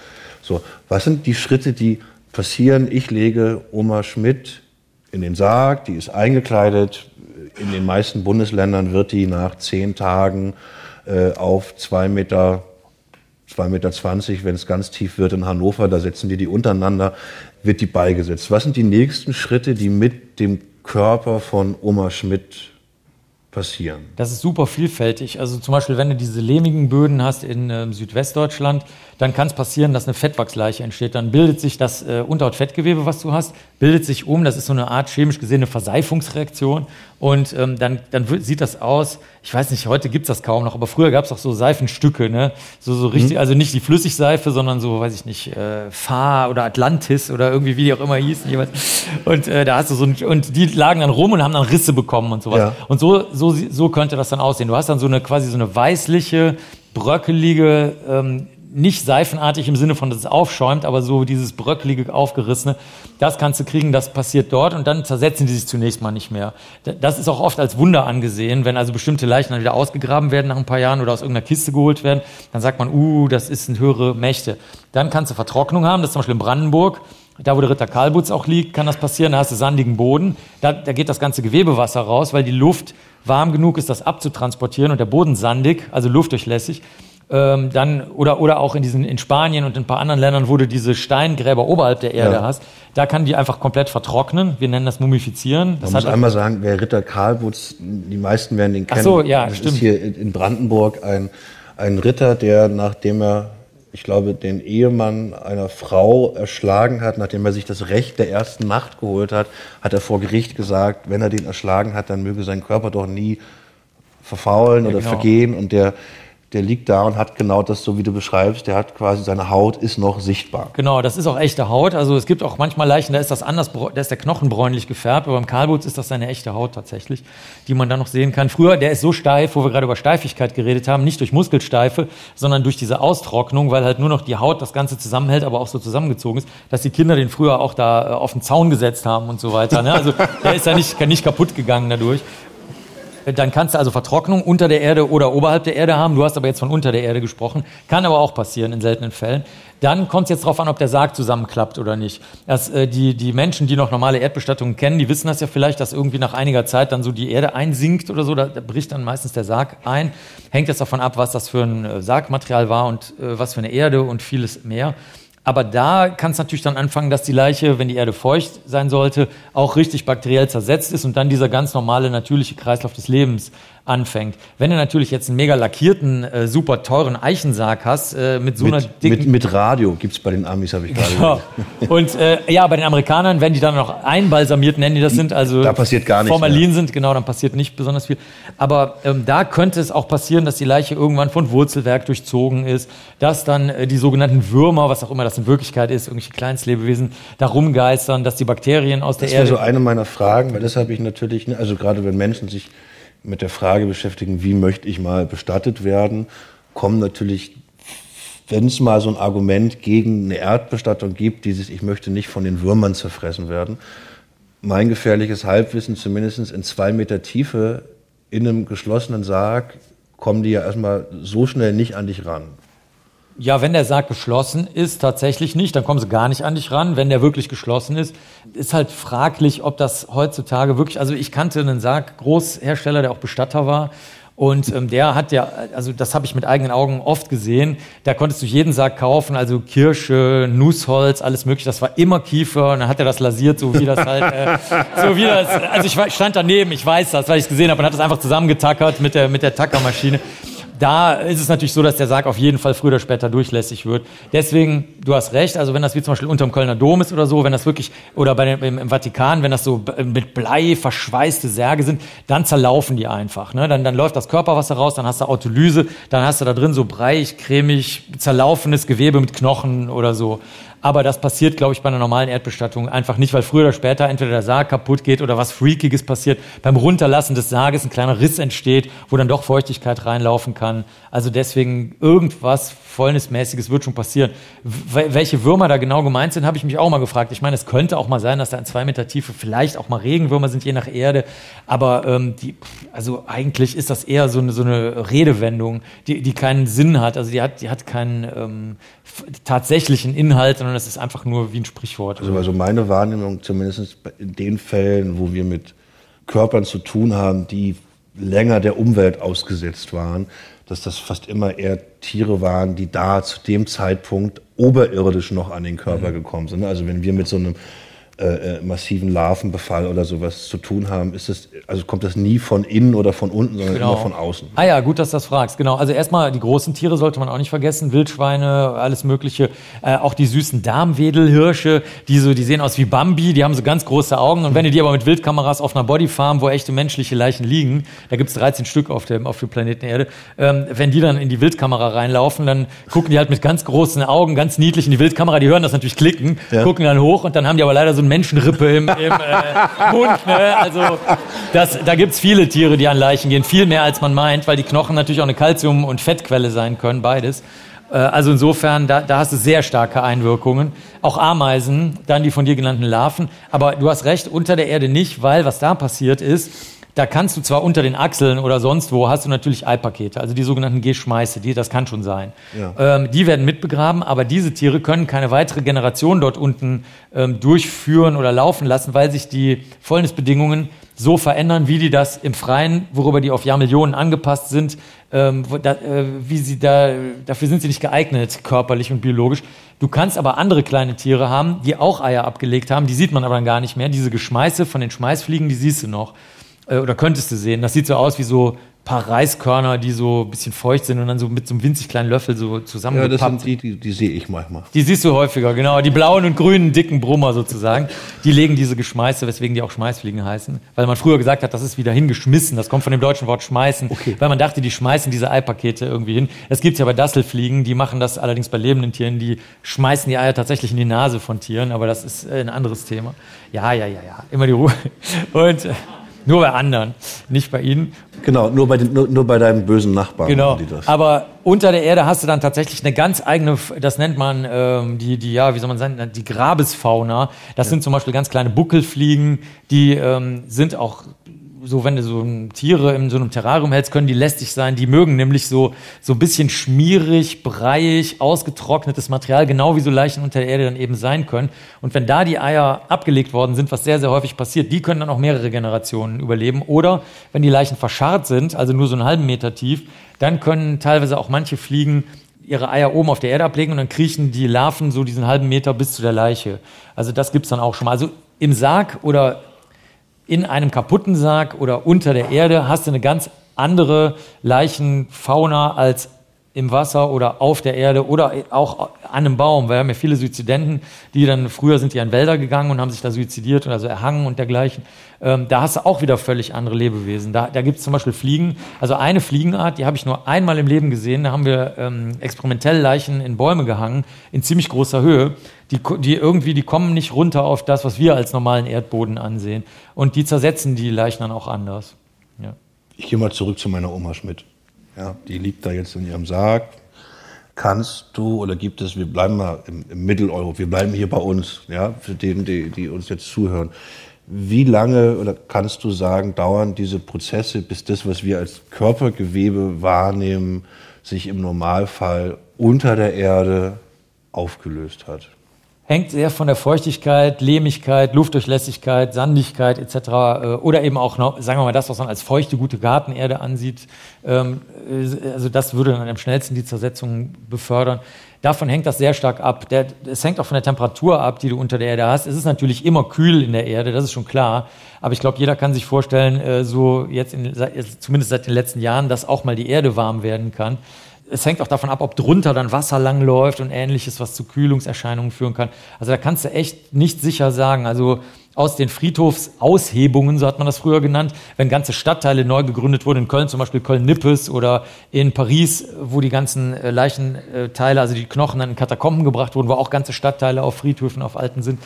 So, was sind die Schritte, die passieren? Ich lege Oma Schmidt in den Sarg, die ist eingekleidet. In den meisten Bundesländern wird die nach zehn Tagen äh, auf zwei Meter 2,20 Meter, wenn es ganz tief wird in Hannover, da setzen die die untereinander, wird die beigesetzt. Was sind die nächsten Schritte, die mit dem Körper von Oma Schmidt passieren? Das ist super vielfältig. Also zum Beispiel, wenn du diese lehmigen Böden hast in äh, Südwestdeutschland, dann kann es passieren, dass eine Fettwachsleiche entsteht. Dann bildet sich das äh, Unterhautfettgewebe, was du hast, bildet sich um. Das ist so eine Art chemisch gesehene Verseifungsreaktion. Und ähm, dann, dann sieht das aus, ich weiß nicht, heute gibt's das kaum noch, aber früher gab's auch so Seifenstücke, ne? So, so richtig, mhm. also nicht die Flüssigseife, sondern so, weiß ich nicht, äh, Fahr oder Atlantis oder irgendwie, wie die auch immer hießen jeweils. Und äh, da hast du so ein, und die lagen dann rum und haben dann Risse bekommen und sowas. Ja. Und so, so, so könnte das dann aussehen. Du hast dann so eine quasi so eine weißliche, bröckelige, ähm, nicht seifenartig im Sinne von, dass es aufschäumt, aber so dieses bröcklige, aufgerissene, das kannst du kriegen, das passiert dort und dann zersetzen die sich zunächst mal nicht mehr. Das ist auch oft als Wunder angesehen, wenn also bestimmte Leichen dann wieder ausgegraben werden nach ein paar Jahren oder aus irgendeiner Kiste geholt werden, dann sagt man, uh, das ist eine höhere Mächte. Dann kannst du Vertrocknung haben, das ist zum Beispiel in Brandenburg, da wo der Ritter Karlbutz auch liegt, kann das passieren, da hast du sandigen Boden, da, da geht das ganze Gewebewasser raus, weil die Luft warm genug ist, das abzutransportieren und der Boden sandig, also luftdurchlässig ähm, dann oder oder auch in diesen in Spanien und in ein paar anderen Ländern, wo du diese Steingräber oberhalb der Erde ja. hast, da kann die einfach komplett vertrocknen. Wir nennen das Mumifizieren. Das Man muss einmal sagen, wer Ritter Karlbutz, die meisten werden den kennen. Ach so, ja, das stimmt. ist hier in Brandenburg ein ein Ritter, der nachdem er ich glaube, den Ehemann einer Frau erschlagen hat, nachdem er sich das Recht der ersten Nacht geholt hat, hat er vor Gericht gesagt, wenn er den erschlagen hat, dann möge sein Körper doch nie verfaulen ja, oder genau. vergehen. Und der der liegt da und hat genau das, so wie du beschreibst, der hat quasi, seine Haut ist noch sichtbar. Genau, das ist auch echte Haut. Also es gibt auch manchmal Leichen, da ist das anders, da ist der Knochen bräunlich gefärbt, aber beim Karlbutz ist das seine echte Haut tatsächlich, die man dann noch sehen kann. Früher, der ist so steif, wo wir gerade über Steifigkeit geredet haben, nicht durch Muskelsteife, sondern durch diese Austrocknung, weil halt nur noch die Haut das Ganze zusammenhält, aber auch so zusammengezogen ist, dass die Kinder den früher auch da äh, auf den Zaun gesetzt haben und so weiter. Ne? Also der ist ja nicht, [laughs] nicht kaputt gegangen dadurch. Dann kannst du also Vertrocknung unter der Erde oder oberhalb der Erde haben. Du hast aber jetzt von unter der Erde gesprochen. Kann aber auch passieren in seltenen Fällen. Dann kommt es jetzt darauf an, ob der Sarg zusammenklappt oder nicht. Das, äh, die, die Menschen, die noch normale Erdbestattungen kennen, die wissen das ja vielleicht, dass irgendwie nach einiger Zeit dann so die Erde einsinkt oder so. Da, da bricht dann meistens der Sarg ein. Hängt jetzt davon ab, was das für ein äh, Sargmaterial war und äh, was für eine Erde und vieles mehr. Aber da kann es natürlich dann anfangen, dass die Leiche, wenn die Erde feucht sein sollte, auch richtig bakteriell zersetzt ist und dann dieser ganz normale, natürliche Kreislauf des Lebens anfängt. Wenn du natürlich jetzt einen mega lackierten, äh, super teuren Eichensarg hast, äh, mit so mit, einer dicken... Mit, mit Radio gibt's bei den Amis, habe ich gerade Ja. Und äh, ja, bei den Amerikanern, wenn die dann noch einbalsamiert nennen, die das sind, also Da passiert gar nichts Formalin sind, genau, dann passiert nicht besonders viel. Aber ähm, da könnte es auch passieren, dass die Leiche irgendwann von Wurzelwerk durchzogen ist, dass dann äh, die sogenannten Würmer, was auch immer das in Wirklichkeit ist, irgendwelche Kleinstlebewesen, da rumgeistern, dass die Bakterien aus der Das wäre Erde... so eine meiner Fragen, weil das habe ich natürlich, ne, also gerade wenn Menschen sich mit der Frage beschäftigen, wie möchte ich mal bestattet werden, kommen natürlich, wenn es mal so ein Argument gegen eine Erdbestattung gibt, dieses Ich möchte nicht von den Würmern zerfressen werden, mein gefährliches Halbwissen, zumindest in zwei Meter Tiefe in einem geschlossenen Sarg, kommen die ja erstmal so schnell nicht an dich ran. Ja, wenn der Sarg geschlossen ist, tatsächlich nicht, dann kommen sie gar nicht an dich ran. Wenn der wirklich geschlossen ist, ist halt fraglich, ob das heutzutage wirklich, also ich kannte einen Sarggroßhersteller, der auch Bestatter war. Und ähm, der hat ja, also das habe ich mit eigenen Augen oft gesehen, da konntest du jeden Sarg kaufen, also Kirsche, Nussholz, alles mögliche, das war immer Kiefer. Und dann hat er das lasiert, so wie das halt, äh, so wie das, also ich stand daneben, ich weiß das, weil ich es gesehen habe. Und hat das einfach zusammengetackert mit der, mit der Tackermaschine da ist es natürlich so, dass der Sarg auf jeden Fall früher oder später durchlässig wird. Deswegen, du hast recht, also wenn das wie zum Beispiel unterm Kölner Dom ist oder so, wenn das wirklich, oder bei im, im Vatikan, wenn das so mit Blei verschweißte Särge sind, dann zerlaufen die einfach. Ne? Dann, dann läuft das Körperwasser raus, dann hast du Autolyse, dann hast du da drin so breiig, cremig, zerlaufenes Gewebe mit Knochen oder so. Aber das passiert, glaube ich, bei einer normalen Erdbestattung einfach nicht, weil früher oder später entweder der Sarg kaputt geht oder was Freakiges passiert. Beim Runterlassen des Sarges ein kleiner Riss entsteht, wo dann doch Feuchtigkeit reinlaufen kann. Also deswegen irgendwas Fäulnismäßiges wird schon passieren. Welche Würmer da genau gemeint sind, habe ich mich auch mal gefragt. Ich meine, es könnte auch mal sein, dass da in zwei Meter Tiefe vielleicht auch mal Regenwürmer sind, je nach Erde. Aber ähm, die, also eigentlich ist das eher so eine, so eine Redewendung, die, die keinen Sinn hat. Also die hat, die hat keinen ähm, tatsächlichen Inhalt, sondern es ist einfach nur wie ein Sprichwort. Also, also meine Wahrnehmung, zumindest in den Fällen, wo wir mit Körpern zu tun haben, die länger der Umwelt ausgesetzt waren, dass das fast immer eher Tiere waren, die da zu dem Zeitpunkt oberirdisch noch an den Körper gekommen sind. Also wenn wir mit so einem äh, äh, massiven Larvenbefall oder sowas zu tun haben, ist es, also kommt das nie von innen oder von unten, sondern immer von außen. Ah ja, gut, dass du das fragst. Genau. Also erstmal die großen Tiere sollte man auch nicht vergessen. Wildschweine, alles Mögliche. Äh, auch die süßen Darmwedelhirsche, die so, die sehen aus wie Bambi, die haben so ganz große Augen. Und wenn du die aber mit Wildkameras auf einer Bodyfarm, wo echte menschliche Leichen liegen, da gibt's 13 Stück auf dem, auf dem Planeten Erde, ähm, wenn die dann in die Wildkamera reinlaufen, dann gucken die halt mit ganz großen Augen, ganz niedlich in die Wildkamera, die hören das natürlich klicken, gucken dann hoch und dann haben die aber leider so eine Menschenrippe im, im äh, Mund. Ne? Also das, da gibt's viele Tiere, die an Leichen gehen, viel mehr als man meint, weil die Knochen natürlich auch eine Kalzium- und Fettquelle sein können, beides. Äh, Also insofern, da, da hast du sehr starke Einwirkungen. Auch Ameisen, dann die von dir genannten Larven. Aber du hast recht, unter der Erde nicht, weil was da passiert ist, da kannst du zwar unter den Achseln oder sonst wo, hast du natürlich Eipakete, also die sogenannten G-Schmeiße, die, das kann schon sein. Ähm, die werden mitbegraben, aber diese Tiere können keine weitere Generation dort unten ähm, durchführen oder laufen lassen, weil sich die Fäulnisbedingungen so verändern, wie die das im Freien, worüber die auf Jahrmillionen angepasst sind, ähm, da, äh, wie sie da, dafür sind sie nicht geeignet, körperlich und biologisch. Du kannst aber andere kleine Tiere haben, die auch Eier abgelegt haben, die sieht man aber dann gar nicht mehr. Diese Geschmeiße von den Schmeißfliegen, die siehst du noch. Äh, oder könntest du sehen. Das sieht so aus wie so paar Reiskörner, die so ein bisschen feucht sind und dann so mit so einem winzig kleinen Löffel so Ja, das zusammengepappt. sind die, die, die sehe ich manchmal. Die siehst du häufiger, genau. Die blauen und grünen, dicken Brummer sozusagen. Die legen diese Geschmeiße, weswegen die auch Schmeißfliegen heißen. Weil man früher gesagt hat, das ist wieder hingeschmissen. Das kommt von dem deutschen Wort schmeißen. Weil man dachte, die schmeißen diese Eipakete irgendwie hin. Es gibt ja bei Dasselfliegen, die machen das allerdings bei lebenden Tieren. Die schmeißen die Eier tatsächlich in die Nase von Tieren. Aber das ist ein anderes Thema. Ja, ja, ja, ja. Immer die Ruhe. Und nur bei anderen, nicht bei ihnen. Genau, nur bei, den, nur, nur bei deinem bösen Nachbarn Genau. machen die das. Aber unter der Erde hast du dann tatsächlich eine ganz eigene, das nennt man ähm, die, die, ja, wie soll man sagen, die Grabesfauna. Das sind zum Beispiel ganz kleine Buckelfliegen, die ähm, sind auch so wenn du so Tiere in so einem Terrarium hältst, können die lästig sein. Die mögen nämlich so, so ein bisschen schmierig, breiig, ausgetrocknetes Material, genau wie so Leichen unter der Erde dann eben sein können. Und wenn da die Eier abgelegt worden sind, was sehr, sehr häufig passiert, die können dann auch mehrere Generationen überleben. Oder wenn die Leichen verscharrt sind, also nur so einen halben Meter tief, dann können teilweise auch manche Fliegen ihre Eier oben auf der Erde ablegen und dann kriechen die Larven so diesen halben Meter bis zu der Leiche. Also das gibt's dann auch schon mal. Also im Sarg oder in einem kaputten Sarg oder unter der Erde hast du eine ganz andere Leichenfauna als im Wasser oder auf der Erde oder auch an einem Baum. Wir haben ja viele Suizidenten, die dann früher sind die in Wälder gegangen und haben sich da suizidiert oder so erhangen und dergleichen. Ähm, da hast du auch wieder völlig andere Lebewesen. Da, da gibt es zum Beispiel Fliegen. Also eine Fliegenart, die habe ich nur einmal im Leben gesehen. Da haben wir ähm, experimentell Leichen in Bäume gehangen, in ziemlich großer Höhe. Die, die irgendwie, die kommen nicht runter auf das, was wir als normalen Erdboden ansehen. Und die zersetzen die Leichen dann auch anders. Ja. Ich gehe mal zurück zu meiner Oma Schmidt. Ja, die liegt da jetzt in ihrem Sarg. Kannst du oder gibt es, wir bleiben mal im, im Mitteleuropa, wir bleiben hier bei uns, ja, für den, die, die uns jetzt zuhören. Wie lange oder kannst du sagen, dauern diese Prozesse, bis das, was wir als Körpergewebe wahrnehmen, sich im Normalfall unter der Erde aufgelöst hat? Hängt sehr von der Feuchtigkeit, Lehmigkeit, Luftdurchlässigkeit, Sandigkeit etc. Äh, oder eben auch, noch, sagen wir mal, das, was man als feuchte, gute Gartenerde ansieht. Ähm, äh, also das würde dann am schnellsten die Zersetzung befördern. Davon hängt das sehr stark ab. Es hängt auch von der Temperatur ab, die du unter der Erde hast. Es ist natürlich immer kühl in der Erde, das ist schon klar. Aber ich glaube, jeder kann sich vorstellen, äh, so jetzt, in, zumindest seit den letzten Jahren, dass auch mal die Erde warm werden kann es hängt auch davon ab, ob drunter dann Wasser langläuft und ähnliches, was zu Kühlungserscheinungen führen kann. Also da kannst du echt nicht sicher sagen. Also aus den Friedhofsaushebungen, so hat man das früher genannt, wenn ganze Stadtteile neu gegründet wurden, in Köln zum Beispiel Köln-Nippes oder in Paris, wo die ganzen äh, Leichenteile, also die Knochen dann in Katakomben gebracht wurden, wo auch ganze Stadtteile auf Friedhöfen, auf Alten sind.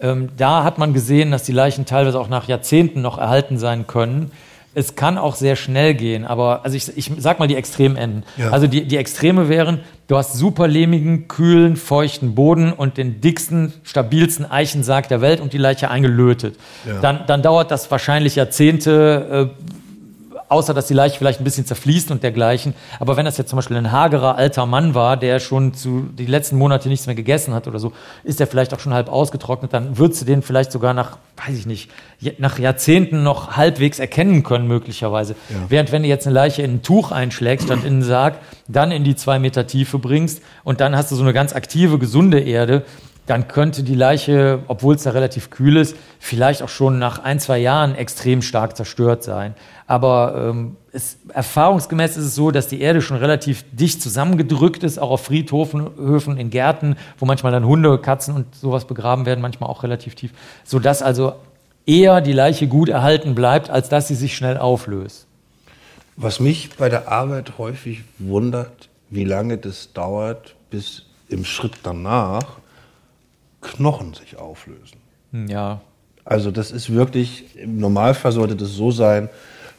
Ähm, da hat man gesehen, dass die Leichen teilweise auch nach Jahrzehnten noch erhalten sein können es kann auch sehr schnell gehen, aber also ich, ich sag mal die Extremenden. Ja. Also die, die Extreme wären, du hast super lehmigen, kühlen, feuchten Boden und den dicksten, stabilsten Eichensarg der Welt und die Leiche eingelötet. Ja. Dann, dann dauert das wahrscheinlich Jahrzehnte, äh, außer dass die Leiche vielleicht ein bisschen zerfließt und dergleichen. Aber wenn das jetzt zum Beispiel ein hagerer alter Mann war, der schon zu die letzten Monate nichts mehr gegessen hat oder so, ist der vielleicht auch schon halb ausgetrocknet, dann würdest du den vielleicht sogar nach, weiß ich nicht, nach Jahrzehnten noch halbwegs erkennen können, möglicherweise. Ja. Während wenn du jetzt eine Leiche in ein Tuch einschlägst, statt in einen Sarg, dann in die zwei Meter Tiefe bringst und dann hast du so eine ganz aktive, gesunde Erde, dann könnte die Leiche, obwohl es da relativ kühl ist, vielleicht auch schon nach ein, zwei Jahren extrem stark zerstört sein. Aber ähm, es, erfahrungsgemäß ist es so, dass die Erde schon relativ dicht zusammengedrückt ist, auch auf Friedhöfen, in Gärten, wo manchmal dann Hunde, Katzen und sowas begraben werden, manchmal auch relativ tief, sodass also eher die Leiche gut erhalten bleibt, als dass sie sich schnell auflöst. Was mich bei der Arbeit häufig wundert, wie lange das dauert, bis im Schritt danach Knochen sich auflösen. Hm, ja. Also das ist wirklich, im Normalfall sollte das so sein,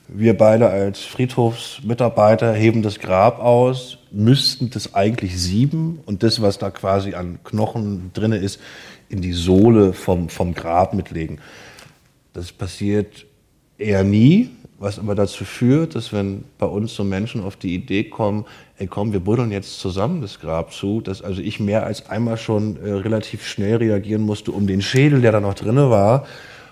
wir beide als Friedhofsmitarbeiter heben das Grab aus, müssten das eigentlich sieben und das, was da quasi an Knochen drin ist, in die Sohle vom, vom Grab mitlegen. Das passiert eher nie, was aber dazu führt, dass wenn bei uns so Menschen auf die Idee kommen, ey komm, wir buddeln jetzt zusammen das Grab zu, dass also ich mehr als einmal schon äh, relativ schnell reagieren musste, um den Schädel, der da noch drinne war,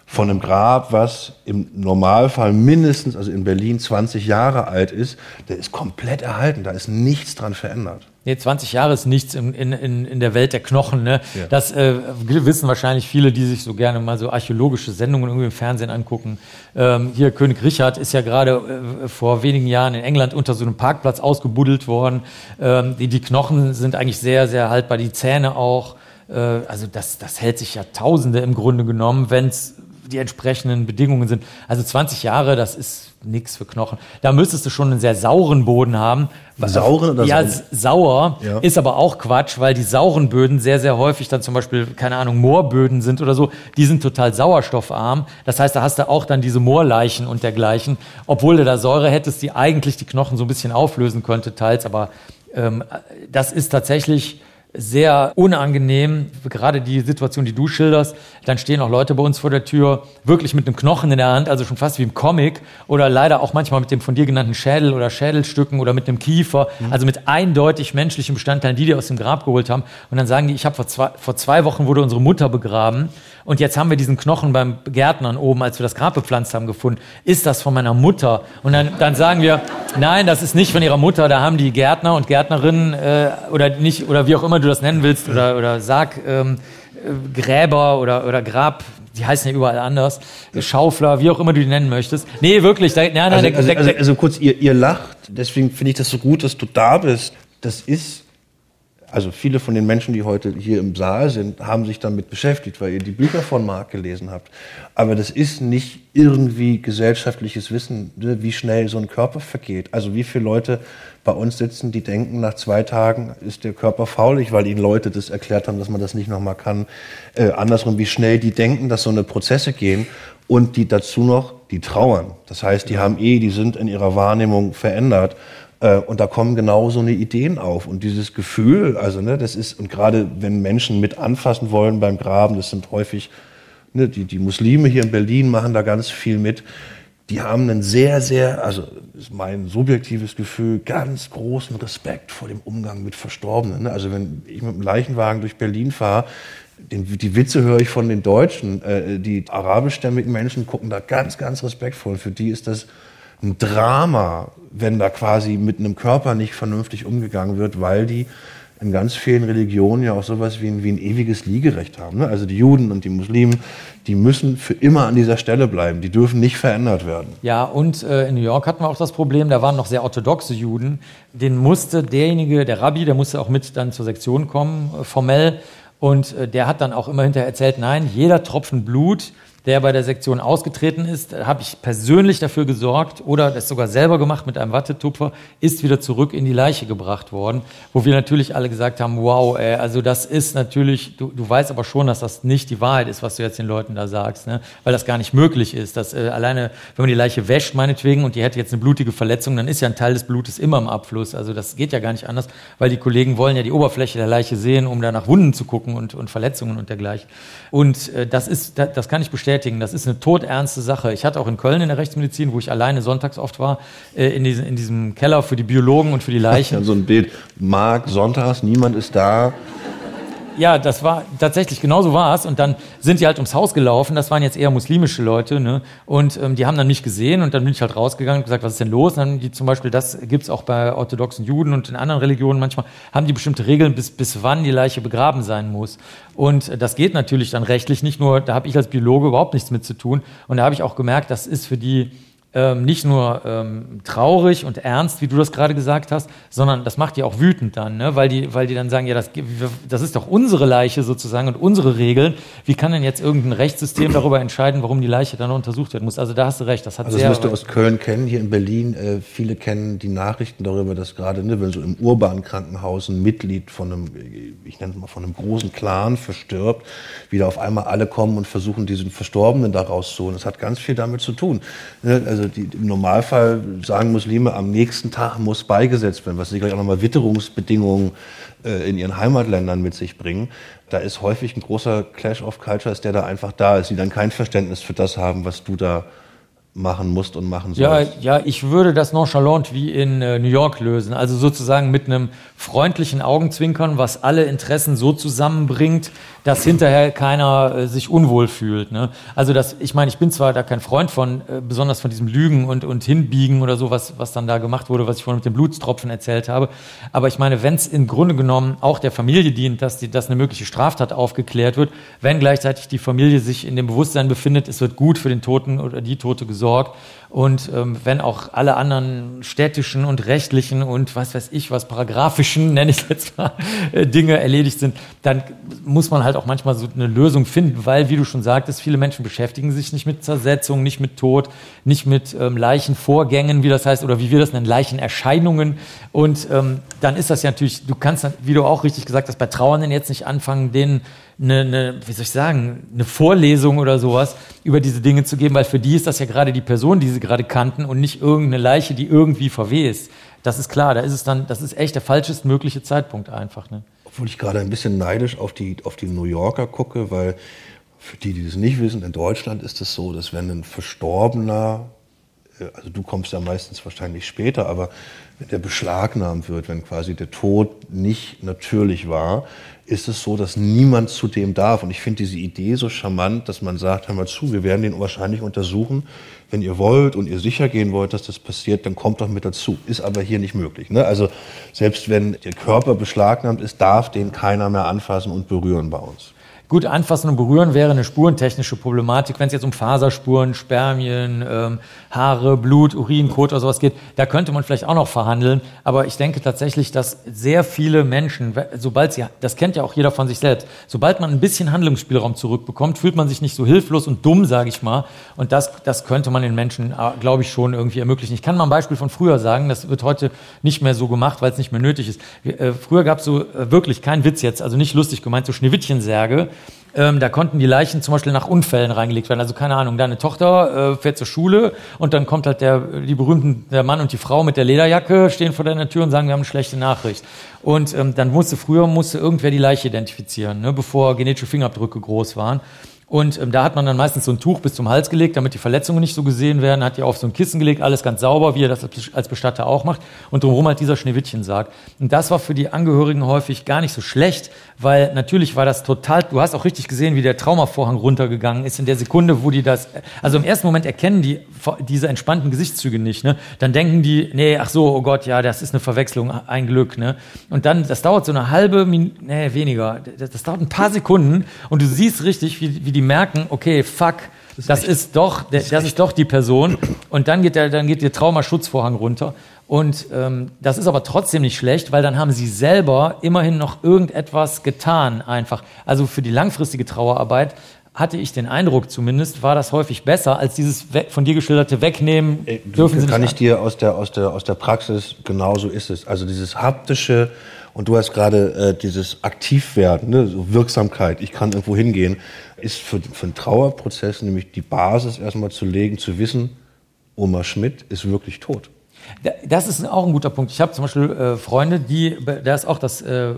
von einem Grab, was im Normalfall mindestens, also in Berlin 20 Jahre alt ist, der ist komplett erhalten, da ist nichts dran verändert. Nee, 20 Jahre ist nichts in, in, in der Welt der Knochen. Ne? Ja. Das äh, wissen wahrscheinlich viele, die sich so gerne mal so archäologische Sendungen irgendwie im Fernsehen angucken. Ähm, hier König Richard ist ja gerade äh, vor wenigen Jahren in England unter so einem Parkplatz ausgebuddelt worden. Ähm, die, die Knochen sind eigentlich sehr, sehr haltbar, die Zähne auch. Äh, also das, das hält sich ja Tausende im Grunde genommen, wenn es die entsprechenden Bedingungen sind. Also 20 Jahre, das ist nichts für Knochen. Da müsstest du schon einen sehr sauren Boden haben. Sauren oder Ja, sauer ja. ist aber auch Quatsch, weil die sauren Böden sehr, sehr häufig dann zum Beispiel, keine Ahnung, Moorböden sind oder so. Die sind total sauerstoffarm. Das heißt, da hast du auch dann diese Moorleichen und dergleichen. Obwohl du da Säure hättest, die eigentlich die Knochen so ein bisschen auflösen könnte, teils. Aber ähm, das ist tatsächlich sehr unangenehm, gerade die Situation, die du schilderst. Dann stehen auch Leute bei uns vor der Tür, wirklich mit einem Knochen in der Hand, also schon fast wie im Comic, oder leider auch manchmal mit dem von dir genannten Schädel oder Schädelstücken oder mit einem Kiefer, mhm. also mit eindeutig menschlichen Bestandteilen, die die aus dem Grab geholt haben. Und dann sagen die, ich habe vor zwei, vor zwei Wochen wurde unsere Mutter begraben und jetzt haben wir diesen Knochen beim Gärtnern oben, als wir das Grab bepflanzt haben, gefunden. Ist das von meiner Mutter? Und dann, dann sagen wir, nein, das ist nicht von ihrer Mutter. Da haben die Gärtner und Gärtnerinnen äh, oder nicht oder wie auch immer du das nennen willst oder oder Sarg ähm, äh, Gräber oder oder Grab die heißen ja überall anders, Schaufler, wie auch immer du die nennen möchtest. Nee, wirklich. Da, nein, nein, also, also, also, also kurz, ihr, ihr lacht, deswegen finde ich das so gut, dass du da bist. Das ist also viele von den Menschen, die heute hier im Saal sind, haben sich damit beschäftigt, weil ihr die Bücher von Marc gelesen habt. Aber das ist nicht irgendwie gesellschaftliches Wissen, ne, wie schnell so ein Körper vergeht. Also wie viele Leute bei uns sitzen, die denken, nach zwei Tagen ist der Körper faulig, weil ihnen Leute das erklärt haben, dass man das nicht nochmal kann. Äh, andersrum, wie schnell die denken, dass so eine Prozesse gehen und die dazu noch, die trauern. Das heißt, die haben eh, die sind in ihrer Wahrnehmung verändert. Äh, und da kommen genau so eine Ideen auf. Und dieses Gefühl, also ne, das ist, und gerade wenn Menschen mit anfassen wollen beim Graben, das sind häufig, ne, die, die Muslime hier in Berlin machen da ganz viel mit. Die haben einen sehr, sehr, also ist mein subjektives Gefühl, ganz großen Respekt vor dem Umgang mit Verstorbenen. Ne? Also wenn ich mit dem Leichenwagen durch Berlin fahre, den, die Witze höre ich von den Deutschen. Äh, die arabischstämmigen Menschen gucken da ganz, ganz respektvoll. Für die ist das ein Drama, wenn da quasi mit einem Körper nicht vernünftig umgegangen wird, weil die in ganz vielen Religionen ja auch sowas wie ein, wie ein ewiges Liegerecht haben. Ne? Also die Juden und die Muslimen, die müssen für immer an dieser Stelle bleiben. Die dürfen nicht verändert werden. Ja, und äh, in New York hatten wir auch das Problem, da waren noch sehr orthodoxe Juden. Den musste derjenige, der Rabbi, der musste auch mit dann zur Sektion kommen, äh, formell. Und äh, der hat dann auch immer hinterher erzählt, nein, jeder Tropfen Blut der bei der Sektion ausgetreten ist, habe ich persönlich dafür gesorgt oder das sogar selber gemacht mit einem Wattetupfer, ist wieder zurück in die Leiche gebracht worden, wo wir natürlich alle gesagt haben, wow, ey, also das ist natürlich, du, du weißt aber schon, dass das nicht die Wahrheit ist, was du jetzt den Leuten da sagst, ne? weil das gar nicht möglich ist, dass äh, alleine, wenn man die Leiche wäscht meinetwegen und die hätte jetzt eine blutige Verletzung, dann ist ja ein Teil des Blutes immer im Abfluss, also das geht ja gar nicht anders, weil die Kollegen wollen ja die Oberfläche der Leiche sehen, um da nach Wunden zu gucken und, und Verletzungen und dergleichen. Und äh, das ist, das, das kann ich bestätigen, bestätigen. Das ist eine todernste Sache. Ich hatte auch in Köln in der Rechtsmedizin, wo ich alleine sonntags oft war, äh, in, diesem, in diesem Keller für die Biologen und für die Leichen. [laughs] So ein Bild. Marc, sonntags, niemand ist da. Ja, das war tatsächlich, genauso war es. Und dann sind die halt ums Haus gelaufen. Das waren jetzt eher muslimische Leute. Ne? Und ähm, die haben dann mich gesehen und dann bin ich halt rausgegangen und gesagt, was ist denn los? Und dann haben die zum Beispiel, das gibt's auch bei orthodoxen Juden und in anderen Religionen manchmal, haben die bestimmte Regeln, bis, bis wann die Leiche begraben sein muss. Und äh, das geht natürlich dann rechtlich nicht nur, da habe ich als Biologe überhaupt nichts mit zu tun. Und da habe ich auch gemerkt, das ist für die ähm, nicht nur ähm, traurig und ernst, wie du das gerade gesagt hast, sondern das macht die auch wütend dann, ne? weil, die, weil die dann sagen, ja, das, das ist doch unsere Leiche sozusagen und unsere Regeln. Wie kann denn jetzt irgendein Rechtssystem darüber entscheiden, warum die Leiche dann untersucht werden muss? Also da hast du recht. Das hat also das musst du aus Köln kennen, hier in Berlin. Äh, viele kennen die Nachrichten darüber, dass gerade, ne, wenn so im urbanen Krankenhaus ein Mitglied von einem, ich nenne es mal, von einem großen Clan verstirbt, wieder auf einmal alle kommen und versuchen, diesen Verstorbenen da rauszuholen. Das hat ganz viel damit zu tun. Ne? Also also die, im Normalfall sagen Muslime, am nächsten Tag muss beigesetzt werden, was sicherlich auch nochmal Witterungsbedingungen äh, in ihren Heimatländern mit sich bringen. Da ist häufig ein großer Clash of Cultures, der da einfach da ist, die dann kein Verständnis für das haben, was du da machen musst und machen sollst. Ja, ja, ich würde das nonchalant wie in äh, New York lösen. Also sozusagen mit einem freundlichen Augenzwinkern, was alle Interessen so zusammenbringt, dass hinterher keiner äh, sich unwohl fühlt. Ne? Also das, ich meine, ich bin zwar da kein Freund von, äh, besonders von diesem Lügen und, und Hinbiegen oder so, was, was dann da gemacht wurde, was ich vorhin mit dem Blutstropfen erzählt habe. Aber ich meine, wenn es im Grunde genommen auch der Familie dient, dass, die, dass eine mögliche Straftat aufgeklärt wird, wenn gleichzeitig die Familie sich in dem Bewusstsein befindet, es wird gut für den Toten oder die Tote gesorgt, und ähm, wenn auch alle anderen städtischen und rechtlichen und was weiß ich was paragraphischen, [laughs] nenne ich jetzt mal, äh, Dinge erledigt sind, dann muss man halt auch manchmal so eine Lösung finden, weil, wie du schon sagtest, viele Menschen beschäftigen sich nicht mit Zersetzung, nicht mit Tod, nicht mit ähm, Leichenvorgängen, wie das heißt, oder wie wir das nennen, Leichenerscheinungen. Und ähm, dann ist das ja natürlich, du kannst, wie du auch richtig gesagt hast, bei Trauernden jetzt nicht anfangen, denen eine, eine, wie soll ich sagen, eine Vorlesung oder sowas über diese Dinge zu geben, weil für die ist das ja gerade die Person, die sie gerade kannten und nicht irgendeine Leiche, die irgendwie verwest. Das ist klar, da ist es dann, das ist echt der falschestmögliche Zeitpunkt einfach. Ne? obwohl ich gerade ein bisschen neidisch auf die, auf die New Yorker gucke, weil für die, die das nicht wissen, in Deutschland ist es so, dass wenn ein Verstorbener, äh, also du kommst ja meistens wahrscheinlich später, aber wenn der beschlagnahmt wird, wenn quasi der Tod nicht natürlich war, ist es so, dass niemand zu dem darf. Und ich finde diese Idee so charmant, dass man sagt, hör mal zu, wir werden den wahrscheinlich untersuchen. Wenn ihr wollt und ihr sicher gehen wollt, dass das passiert, dann kommt doch mit dazu. Ist aber hier nicht möglich. Ne? Also selbst wenn der Körper beschlagnahmt ist, darf den keiner mehr anfassen und berühren bei uns. Gut, anfassen und berühren wäre eine spurentechnische Problematik. Wenn es jetzt um Faserspuren, Spermien, ähm, Haare, Blut, Urin, Kot oder sowas geht, da könnte man vielleicht auch noch verhandeln. Aber ich denke tatsächlich, dass sehr viele Menschen, sobald sie, das kennt ja auch jeder von sich selbst, sobald man ein bisschen Handlungsspielraum zurückbekommt, fühlt man sich nicht so hilflos und dumm, sage ich mal. Und das, das könnte man den Menschen, äh, glaube ich, schon irgendwie ermöglichen. Ich kann mal ein Beispiel von früher sagen, das wird heute nicht mehr so gemacht, weil es nicht mehr nötig ist. Äh, früher gab es so äh, wirklich kein Witz jetzt, also nicht lustig gemeint, so Schneewittchensärge ähm, da konnten die Leichen zum Beispiel nach Unfällen reingelegt werden. Also keine Ahnung, deine Tochter äh, fährt zur Schule und dann kommt halt der, die berühmten, der Mann und die Frau mit der Lederjacke stehen vor deiner Tür und sagen, wir haben eine schlechte Nachricht. Und ähm, dann musste früher musste irgendwer die Leiche identifizieren, ne, bevor genetische Fingerabdrücke groß waren. Und ähm, da hat man dann meistens so ein Tuch bis zum Hals gelegt, damit die Verletzungen nicht so gesehen werden, hat die auf so ein Kissen gelegt, alles ganz sauber, wie er das als Bestatter auch macht. Und drumherum halt dieser Schneewittchensarg. Und das war für die Angehörigen häufig gar nicht so schlecht, weil natürlich war das total, du hast auch richtig gesehen, wie der Traumavorhang runtergegangen ist in der Sekunde, wo die das, also im ersten Moment erkennen die diese entspannten Gesichtszüge nicht, ne? Dann denken die, nee, ach so, oh Gott, ja, das ist eine Verwechslung, ein Glück, ne? Und dann, das dauert so eine halbe Minute, nee, weniger, das, das, dauert ein paar Sekunden und du siehst richtig, wie, wie die merken, okay, fuck, das, das ist doch, das, das ist doch die Person und dann geht der, dann geht der Traumaschutzvorhang runter und ähm, das ist aber trotzdem nicht schlecht, weil dann haben sie selber immerhin noch irgendetwas getan, einfach. Also für die langfristige Trauerarbeit hatte ich den Eindruck zumindest, war das häufig besser als dieses von dir geschilderte Wegnehmen. Ey, dürfen Sie kann ich dir aus der, aus, der, aus der Praxis, genauso ist es. Also dieses haptische, und du hast gerade äh, dieses Aktivwerden, ne, so Wirksamkeit, ich kann irgendwo hingehen, ist für, für einen Trauerprozess nämlich die Basis erstmal zu legen, zu wissen, Oma Schmidt ist wirklich tot. Das ist auch ein guter Punkt. Ich habe zum Beispiel äh, Freunde, die, da ist auch das äh,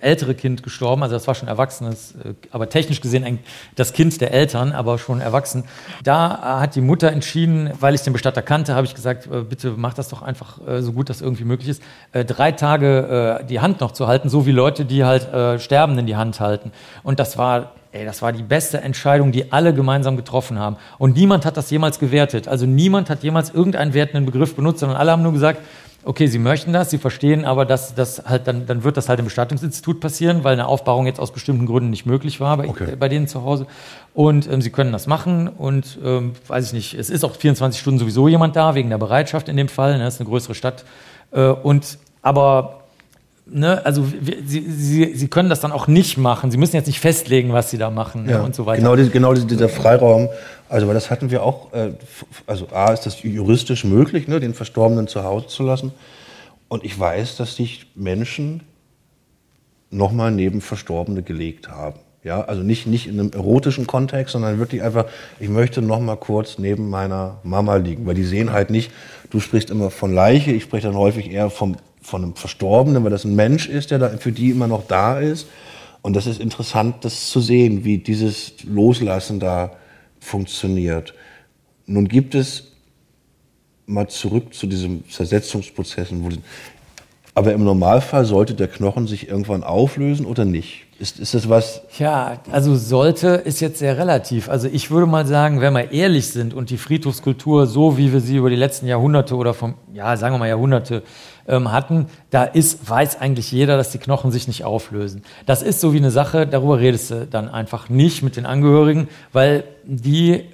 ältere Kind gestorben, also das war schon erwachsenes, äh, aber technisch gesehen ein, das Kind der Eltern, aber schon erwachsen. Da hat die Mutter entschieden, weil ich den Bestatter kannte, habe ich gesagt, äh, bitte mach das doch einfach äh, so gut, dass irgendwie möglich ist, äh, drei Tage die Hand noch zu halten, so wie Leute, die halt Sterbenden die Hand halten. Und das war ey, das war die beste Entscheidung, die alle gemeinsam getroffen haben. Und niemand hat das jemals gewertet. Also niemand hat jemals irgendeinen wertenden Begriff benutzt, sondern alle haben nur gesagt, okay, sie möchten das, sie verstehen, aber das, das halt, dann, dann wird das halt im Bestattungsinstitut passieren, weil eine Aufbahrung jetzt aus bestimmten Gründen nicht möglich war bei, okay. bei denen zu Hause. Und ähm, sie können das machen und ähm, weiß ich nicht, es ist auch 24 Stunden sowieso jemand da, wegen der Bereitschaft in dem Fall, ne, das ist eine größere Stadt. Äh, und aber ne, also sie, sie, sie können das dann auch nicht machen. Sie müssen jetzt nicht festlegen, was sie da machen ne, ja, und so weiter. Genau, genau dieser Freiraum. Also, weil das hatten wir auch. Äh, also, A, ist das juristisch möglich, ne, den Verstorbenen zu Hause zu lassen. Und ich weiß, dass sich Menschen nochmal neben Verstorbene gelegt haben. Ja, also nicht, nicht in einem erotischen Kontext, sondern wirklich einfach, ich möchte noch mal kurz neben meiner Mama liegen, weil die sehen halt nicht, du sprichst immer von Leiche, ich spreche dann häufig eher vom von einem Verstorbenen, weil das ein Mensch ist, der da für die immer noch da ist. Und das ist interessant, das zu sehen, wie dieses Loslassen da funktioniert. Nun gibt es mal zurück zu diesem Zersetzungsprozessen, aber im Normalfall sollte der Knochen sich irgendwann auflösen oder nicht? Ist, ist das was? Ja, also sollte ist jetzt sehr relativ. Also ich würde mal sagen, wenn wir ehrlich sind und die Friedhofskultur, so wie wir sie über die letzten Jahrhunderte oder vom, ja, sagen wir mal Jahrhunderte ähm, hatten, da ist, weiß eigentlich jeder, dass die Knochen sich nicht auflösen. Das ist so wie eine Sache, darüber redest du dann einfach nicht mit den Angehörigen, weil die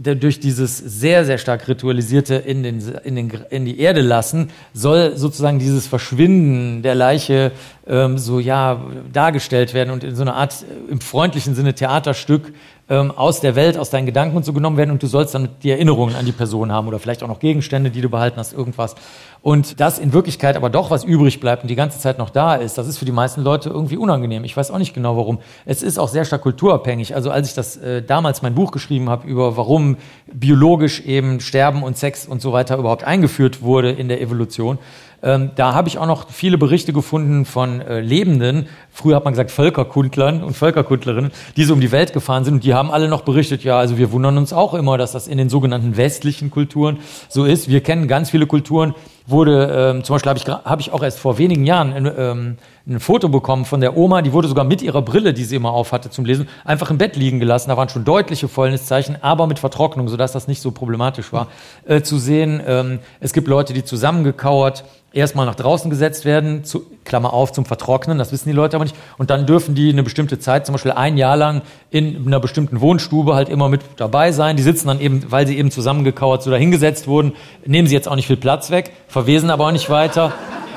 durch dieses sehr, sehr stark ritualisierte in, den, in, den, in die Erde lassen, soll sozusagen dieses Verschwinden der Leiche ähm, so ja dargestellt werden und in so einer Art äh, im freundlichen Sinne Theaterstück ähm, aus der Welt, aus deinen Gedanken und so genommen werden und du sollst dann die Erinnerungen an die Person haben oder vielleicht auch noch Gegenstände, die du behalten hast, irgendwas. Und das in Wirklichkeit aber doch was übrig bleibt und die ganze Zeit noch da ist, das ist für die meisten Leute irgendwie unangenehm. Ich weiß auch nicht genau warum. Es ist auch sehr stark kulturabhängig. Also als ich das äh, damals mein Buch geschrieben habe über warum biologisch eben Sterben und Sex und so weiter überhaupt eingeführt wurde in der Evolution, Ähm, da habe ich auch noch viele Berichte gefunden von äh, Lebenden, früher hat man gesagt Völkerkundlern und Völkerkundlerinnen, die so um die Welt gefahren sind. Und die haben alle noch berichtet, ja, also wir wundern uns auch immer, dass das in den sogenannten westlichen Kulturen so ist. Wir kennen ganz viele Kulturen, wurde, ähm, zum Beispiel habe ich, hab ich auch erst vor wenigen Jahren ähm, ein Foto bekommen von der Oma, die wurde sogar mit ihrer Brille, die sie immer auf hatte zum Lesen, einfach im Bett liegen gelassen. Da waren schon deutliche Fäulniszeichen, aber mit Vertrocknung, sodass das nicht so problematisch war, äh, zu sehen. Ähm, es gibt Leute, die zusammengekauert erstmal nach draußen gesetzt werden, zu, Klammer auf, zum Vertrocknen, das wissen die Leute aber nicht. Und dann dürfen die eine bestimmte Zeit, zum Beispiel ein Jahr lang in einer bestimmten Wohnstube halt immer mit dabei sein. Die sitzen dann eben, weil sie eben zusammengekauert so dahingesetzt wurden, nehmen sie jetzt auch nicht viel Platz weg, verwesen aber auch nicht weiter.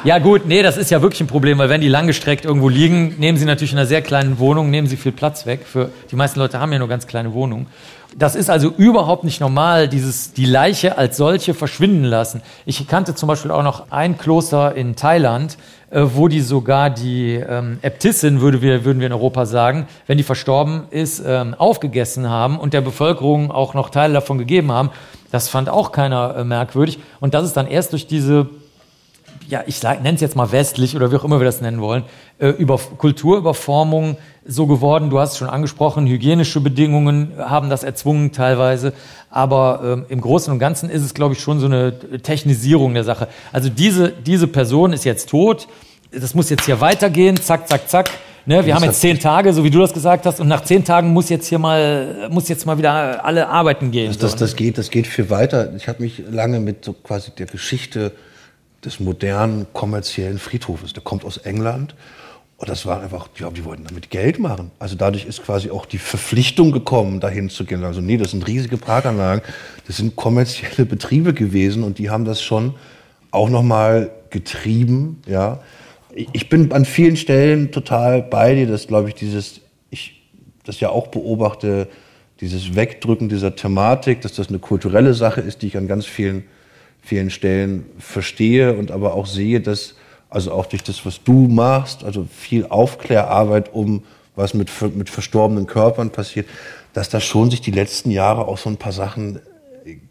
Ja gut, nee, das ist ja wirklich ein Problem, weil wenn die langgestreckt irgendwo liegen, nehmen sie natürlich in einer sehr kleinen Wohnung, nehmen sie viel Platz weg. Für, die meisten Leute haben ja nur ganz kleine Wohnungen. Das ist also überhaupt nicht normal, dieses, die Leiche als solche verschwinden lassen. Ich kannte zum Beispiel auch noch ein Kloster in Thailand, äh, wo die sogar die ähm, Äbtissin, würde wir, würden wir in Europa sagen, wenn die verstorben ist, ähm, aufgegessen haben und der Bevölkerung auch noch Teile davon gegeben haben. Das fand auch keiner äh, merkwürdig. Und das ist dann erst durch diese ja, ich nenne es jetzt mal westlich oder wie auch immer wir das nennen wollen, äh, über Kulturüberformung so geworden. Du hast es schon angesprochen, hygienische Bedingungen haben das erzwungen teilweise. Aber ähm, im Großen und Ganzen ist es, glaube ich, schon so eine Technisierung der Sache. Also diese, diese Person ist jetzt tot. Das muss jetzt hier weitergehen. Zack, zack, zack. Ne, wir haben jetzt zehn Tage, so wie du das gesagt hast, und nach zehn Tagen muss jetzt hier mal, muss jetzt mal wieder alle arbeiten gehen. Das, das, das geht, das geht viel weiter. Ich habe mich lange mit so quasi der Geschichte des modernen kommerziellen Friedhofes. Der kommt aus England. Und das war einfach, ja, die wollten damit Geld machen. Also dadurch ist quasi auch die Verpflichtung gekommen, dahin zu gehen. Also nee, das sind riesige Parkanlagen, das sind kommerzielle Betriebe gewesen und die haben das schon auch nochmal getrieben, ja. Ich bin an vielen Stellen total bei dir, dass, glaube ich, dieses, ich das ja auch beobachte, dieses Wegdrücken dieser Thematik, dass das eine kulturelle Sache ist, die ich an ganz vielen vielen Stellen verstehe und aber auch sehe, dass also auch durch das, was du machst, also viel Aufklärarbeit um was mit, mit verstorbenen Körpern passiert, dass da schon sich die letzten Jahre auch so ein paar Sachen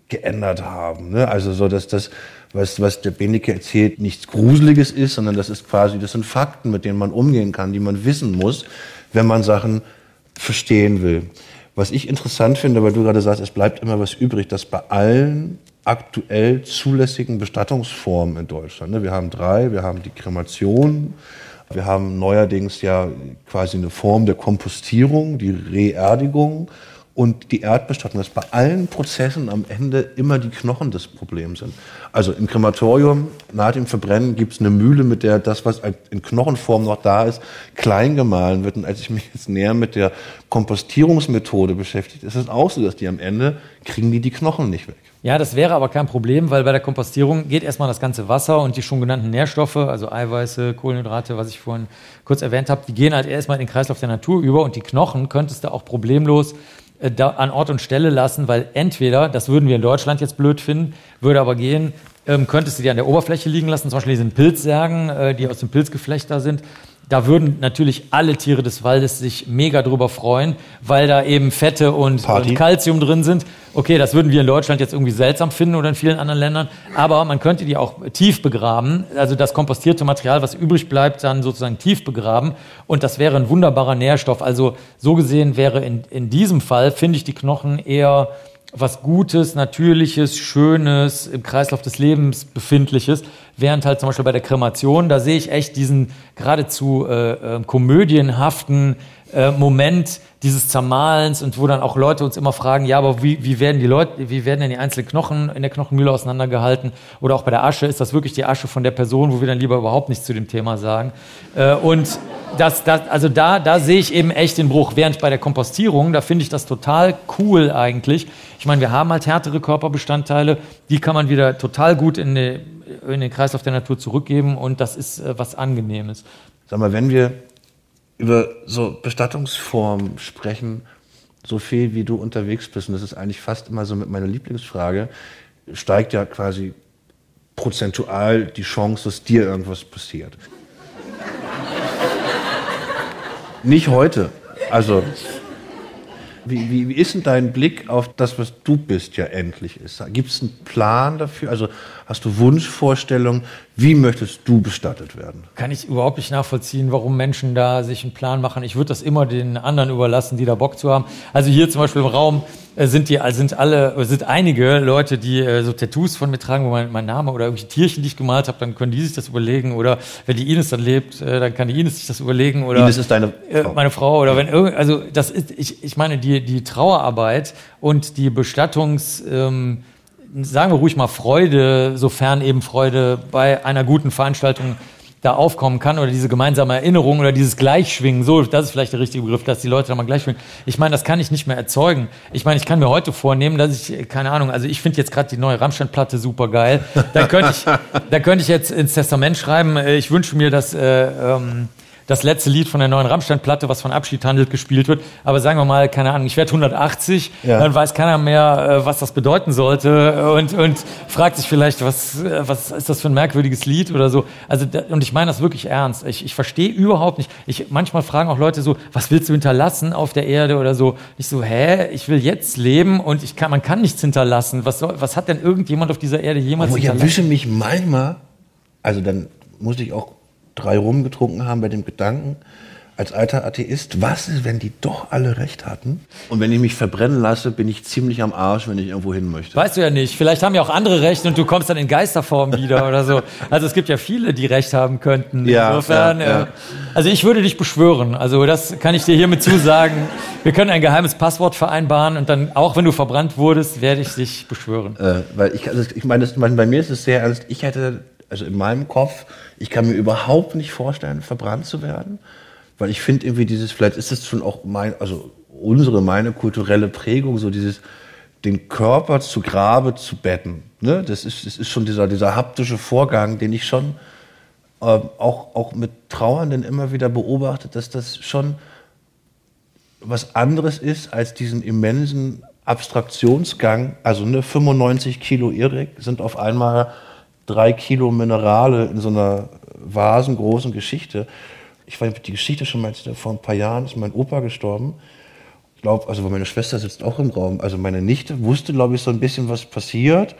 geändert haben. Ne? Also so, dass das, was, was der Benecke erzählt, nichts Gruseliges ist, sondern das ist quasi, das sind Fakten, mit denen man umgehen kann, die man wissen muss, wenn man Sachen verstehen will. Was ich interessant finde, weil du gerade sagst, es bleibt immer was übrig, dass bei allen aktuell zulässigen Bestattungsformen in Deutschland. Ne? Wir haben drei, wir haben die Kremation, wir haben neuerdings ja quasi eine Form der Kompostierung, die Reerdigung und die Erdbestattung, dass bei allen Prozessen am Ende immer die Knochen des Problems sind. Also im Krematorium, nach dem Verbrennen, gibt es eine Mühle, mit der das, was in Knochenform noch da ist, klein gemahlen wird. Und als ich mich jetzt näher mit der Kompostierungsmethode beschäftigt, ist es auch so, dass die am Ende kriegen die die Knochen nicht weg. Ja, das wäre aber kein Problem, weil bei der Kompostierung geht erstmal das ganze Wasser und die schon genannten Nährstoffe, also Eiweiße, Kohlenhydrate, was ich vorhin kurz erwähnt habe, die gehen halt erstmal in den Kreislauf der Natur über und die Knochen könntest du auch problemlos da an Ort und Stelle lassen, weil entweder, das würden wir in Deutschland jetzt blöd finden, würde aber gehen, ähm, könntest du die an der Oberfläche liegen lassen, zum Beispiel diesen Pilzsärgen, äh, die aus dem Pilzgeflecht da sind. Da würden natürlich alle Tiere des Waldes sich mega drüber freuen, weil da eben Fette und, und Calcium drin sind. Okay, das würden wir in Deutschland jetzt irgendwie seltsam finden oder in vielen anderen Ländern. Aber man könnte die auch tief begraben. Also das kompostierte Material, was übrig bleibt, dann sozusagen tief begraben. Und das wäre ein wunderbarer Nährstoff. Also so gesehen wäre in, in diesem Fall, finde ich die Knochen eher was Gutes, Natürliches, Schönes, im Kreislauf des Lebens befindliches. Während halt zum Beispiel bei der Kremation, da sehe ich echt diesen geradezu äh, äh, komödienhaften äh, Moment dieses Zermahlens und wo dann auch Leute uns immer fragen, ja, aber wie, wie werden die Leute, wie werden denn die einzelnen Knochen in der Knochenmühle auseinandergehalten? Oder auch bei der Asche, ist das wirklich die Asche von der Person, wo wir dann lieber überhaupt nichts zu dem Thema sagen? Äh, und das, das, also da, da sehe ich eben echt den Bruch. Während bei der Kompostierung, da finde ich das total cool eigentlich. Ich meine, wir haben halt härtere Körperbestandteile, die kann man wieder total gut in, die, in den Kreislauf der Natur zurückgeben und das ist äh, was Angenehmes. Sag mal, wenn wir über so Bestattungsformen sprechen, so viel wie du unterwegs bist, und das ist eigentlich fast immer so mit meiner Lieblingsfrage, steigt ja quasi prozentual die Chance, dass dir irgendwas passiert. [laughs] Nicht heute. Also, Wie, wie, wie ist denn dein Blick auf das, was du bist, ja endlich ist? Gibt es einen Plan dafür? Also hast du Wunschvorstellungen? Wie möchtest du bestattet werden? Kann ich überhaupt nicht nachvollziehen, warum Menschen da sich einen Plan machen. Ich würde das immer den anderen überlassen, die da Bock zu haben. Also hier zum Beispiel im Raum sind die, also sind alle, äh, sind einige Leute, die äh, so Tattoos von mir tragen, wo mein, mein Name oder irgendwelche Tierchen, die ich gemalt habe, dann können die sich das überlegen. Oder wenn die Ines dann lebt, äh, dann kann die Ines sich das überlegen. Oder Ines ist deine äh, meine Frau. Oder wenn irgend, also das ist, ich, ich meine die die Trauerarbeit und die Bestattungs ähm, sagen wir ruhig mal Freude, sofern eben Freude bei einer guten Veranstaltung da aufkommen kann oder diese gemeinsame Erinnerung oder dieses Gleichschwingen, so, das ist vielleicht der richtige Begriff, dass die Leute da mal gleichschwingen. Ich meine, das kann ich nicht mehr erzeugen. Ich meine, ich kann mir heute vornehmen, dass ich, keine Ahnung, also ich finde jetzt gerade die neue Rammstein-Platte super geil. Da könnte ich, da könnte ich jetzt ins Testament schreiben, ich wünsche mir, dass, äh, ähm, das letzte Lied von der neuen Rammstein-Platte, was von Abschied handelt, gespielt wird. Aber sagen wir mal, keine Ahnung, ich werde 180, ja. dann weiß keiner mehr, äh, was das bedeuten sollte und, und fragt sich vielleicht, was, äh, was ist das für ein merkwürdiges Lied oder so. Also, und ich meine das wirklich ernst. Ich, ich verstehe überhaupt nicht. Ich, manchmal fragen auch Leute so, was willst du hinterlassen auf der Erde oder so. Ich so, hä, ich will jetzt leben und ich kann, man kann nichts hinterlassen. Was, soll, was hat denn irgendjemand auf dieser Erde jemals Aber hinterlassen? Ich erwische mich manchmal, also dann muss ich auch drei rumgetrunken haben bei dem Gedanken, als alter Atheist, was ist, wenn die doch alle recht hatten? Und wenn ich mich verbrennen lasse, bin ich ziemlich am Arsch, wenn ich irgendwo hin möchte. Weißt du ja nicht. Vielleicht haben ja auch andere recht und du kommst dann in Geisterform wieder oder so. Also es gibt ja viele, die recht haben könnten. Ja, Insofern, ja, ja. Äh, also ich würde dich beschwören. Also das kann ich dir hiermit zusagen. Wir können ein geheimes Passwort vereinbaren und dann, auch wenn du verbrannt wurdest, werde ich dich beschwören. Äh, weil ich, also ich meine, das, bei mir ist es sehr ernst. Ich hätte, also in meinem Kopf, ich kann mir überhaupt nicht vorstellen, verbrannt zu werden. Weil ich finde irgendwie dieses, vielleicht ist es schon auch mein, also unsere, meine kulturelle Prägung, so dieses, den Körper zu Grabe zu betten. Ne? Das, ist, das ist schon dieser, dieser haptische Vorgang, den ich schon äh, auch, auch mit Trauernden immer wieder beobachte, dass das schon was anderes ist als diesen immensen Abstraktionsgang. Also ne, 95 Kilo Erik sind auf einmal drei Kilo Minerale in so einer vasengroßen Geschichte ich weiß die Geschichte schon mal vor ein paar Jahren ist mein Opa gestorben. Ich glaube, also meine Schwester sitzt auch im Raum. Also meine Nichte wusste, glaube ich, so ein bisschen, was passiert.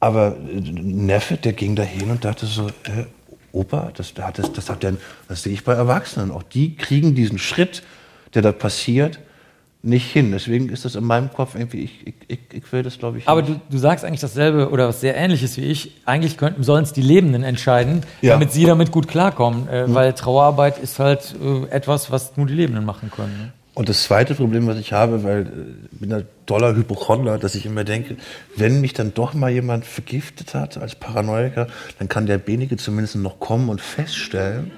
Aber Neffe, der ging da hin und dachte so, äh, Opa, das, das, das, hat der, das sehe ich bei Erwachsenen. Auch die kriegen diesen Schritt, der da passiert, nicht hin. Deswegen ist das in meinem Kopf irgendwie, ich, ich, ich will das, glaube ich. Aber du, du sagst eigentlich dasselbe oder was sehr ähnliches wie ich. Eigentlich sollen es die Lebenden entscheiden, ja. damit sie damit gut klarkommen. Äh, mhm. Weil Trauerarbeit ist halt äh, etwas, was nur die Lebenden machen können. Ne? Und das zweite Problem, was ich habe, weil äh, ich bin ein toller Hypochonder, dass ich immer denke, wenn mich dann doch mal jemand vergiftet hat als Paranoiker, dann kann der Benige zumindest noch kommen und feststellen,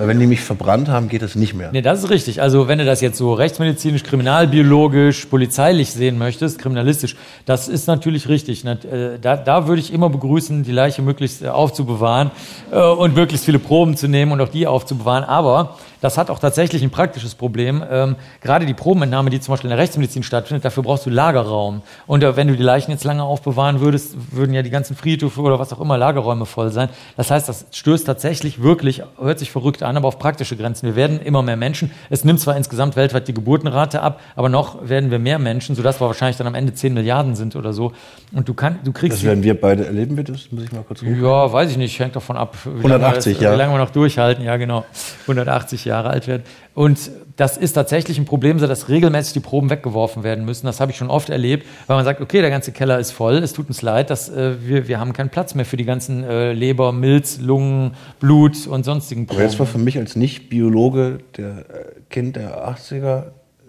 weil wenn die mich verbrannt haben, geht das nicht mehr. Nee, das ist richtig. Also wenn du das jetzt so rechtsmedizinisch, kriminalbiologisch, polizeilich sehen möchtest, kriminalistisch, das ist natürlich richtig. Äh, da, da würde ich immer begrüßen, die Leiche möglichst äh, aufzubewahren äh, und möglichst viele Proben zu nehmen und auch die aufzubewahren. Aber das hat auch tatsächlich ein praktisches Problem. Ähm, gerade die Probenentnahme, die zum Beispiel in der Rechtsmedizin stattfindet, dafür brauchst du Lagerraum. Und äh, wenn du die Leichen jetzt lange aufbewahren würdest, würden ja die ganzen Friedhöfe oder was auch immer Lagerräume voll sein. Das heißt, das stößt tatsächlich wirklich, hört sich verrückt an, aber auf praktische Grenzen. Wir werden immer mehr Menschen. Es nimmt zwar insgesamt weltweit die Geburtenrate ab, aber noch werden wir mehr Menschen, sodass wir wahrscheinlich dann am Ende 10 Milliarden sind oder so. Und du, kann, du kriegst. Das werden wir beide erleben, bitte? Das muss ich mal kurz gucken. Ja, weiß ich nicht. Hängt davon ab, wie 180, lange, ja. wie lange wir noch durchhalten. Ja, genau. 180 Jahre alt werden. Und das ist tatsächlich ein Problem, so dass regelmäßig die Proben weggeworfen werden müssen. Das habe ich schon oft erlebt, weil man sagt, okay, der ganze Keller ist voll, es tut uns leid, dass äh, wir, wir haben keinen Platz mehr für die ganzen äh, Leber, Milz, Lungen, Blut und sonstigen Proben. Aber jetzt war für mich als Nicht-Biologe, der äh, Kind der 80er,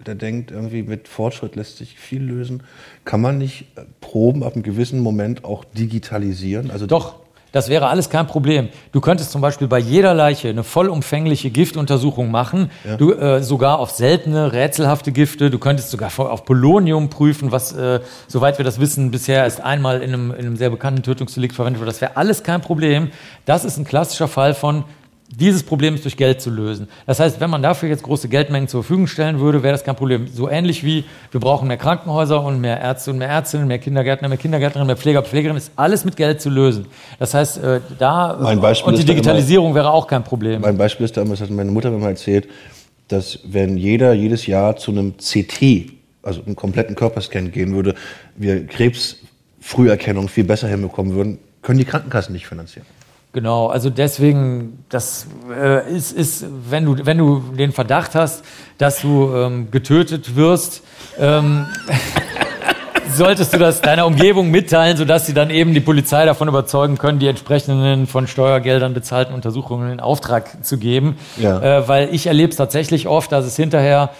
der denkt, irgendwie mit Fortschritt lässt sich viel lösen. Kann man nicht äh, Proben ab einem gewissen Moment auch digitalisieren? Also Doch, das wäre alles kein Problem. Du könntest zum Beispiel bei jeder Leiche eine vollumfängliche Giftuntersuchung machen, ja. du, äh, sogar auf seltene, rätselhafte Gifte. Du könntest sogar auf Polonium prüfen, was, äh, soweit wir das wissen, bisher erst einmal in einem, in einem sehr bekannten Tötungsdelikt verwendet wurde. Das wäre alles kein Problem. Das ist ein klassischer Fall von dieses Problem ist durch Geld zu lösen. Das heißt, wenn man dafür jetzt große Geldmengen zur Verfügung stellen würde, wäre das kein Problem. So ähnlich wie wir brauchen mehr Krankenhäuser und mehr Ärzte und mehr Ärztinnen, mehr Kindergärtner, mehr Kindergärtnerinnen, mehr Pfleger, Pflegerinnen, ist alles mit Geld zu lösen. Das heißt, äh, da und die Digitalisierung immer, wäre auch kein Problem. Mein Beispiel ist damals, hat meine Mutter mir mal erzählt, dass wenn jeder jedes Jahr zu einem CT also einen kompletten Körperscan gehen würde, wir Krebsfrüherkennung viel besser hinbekommen würden, können die Krankenkassen nicht finanzieren. Genau, also deswegen, das äh, ist, ist wenn, du, wenn du den Verdacht hast, dass du ähm, getötet wirst, ähm, [laughs] solltest du das deiner Umgebung mitteilen, sodass sie dann eben die Polizei davon überzeugen können, die entsprechenden von Steuergeldern bezahlten Untersuchungen in Auftrag zu geben. Ja. Äh, weil ich erlebe es tatsächlich oft, dass es hinterher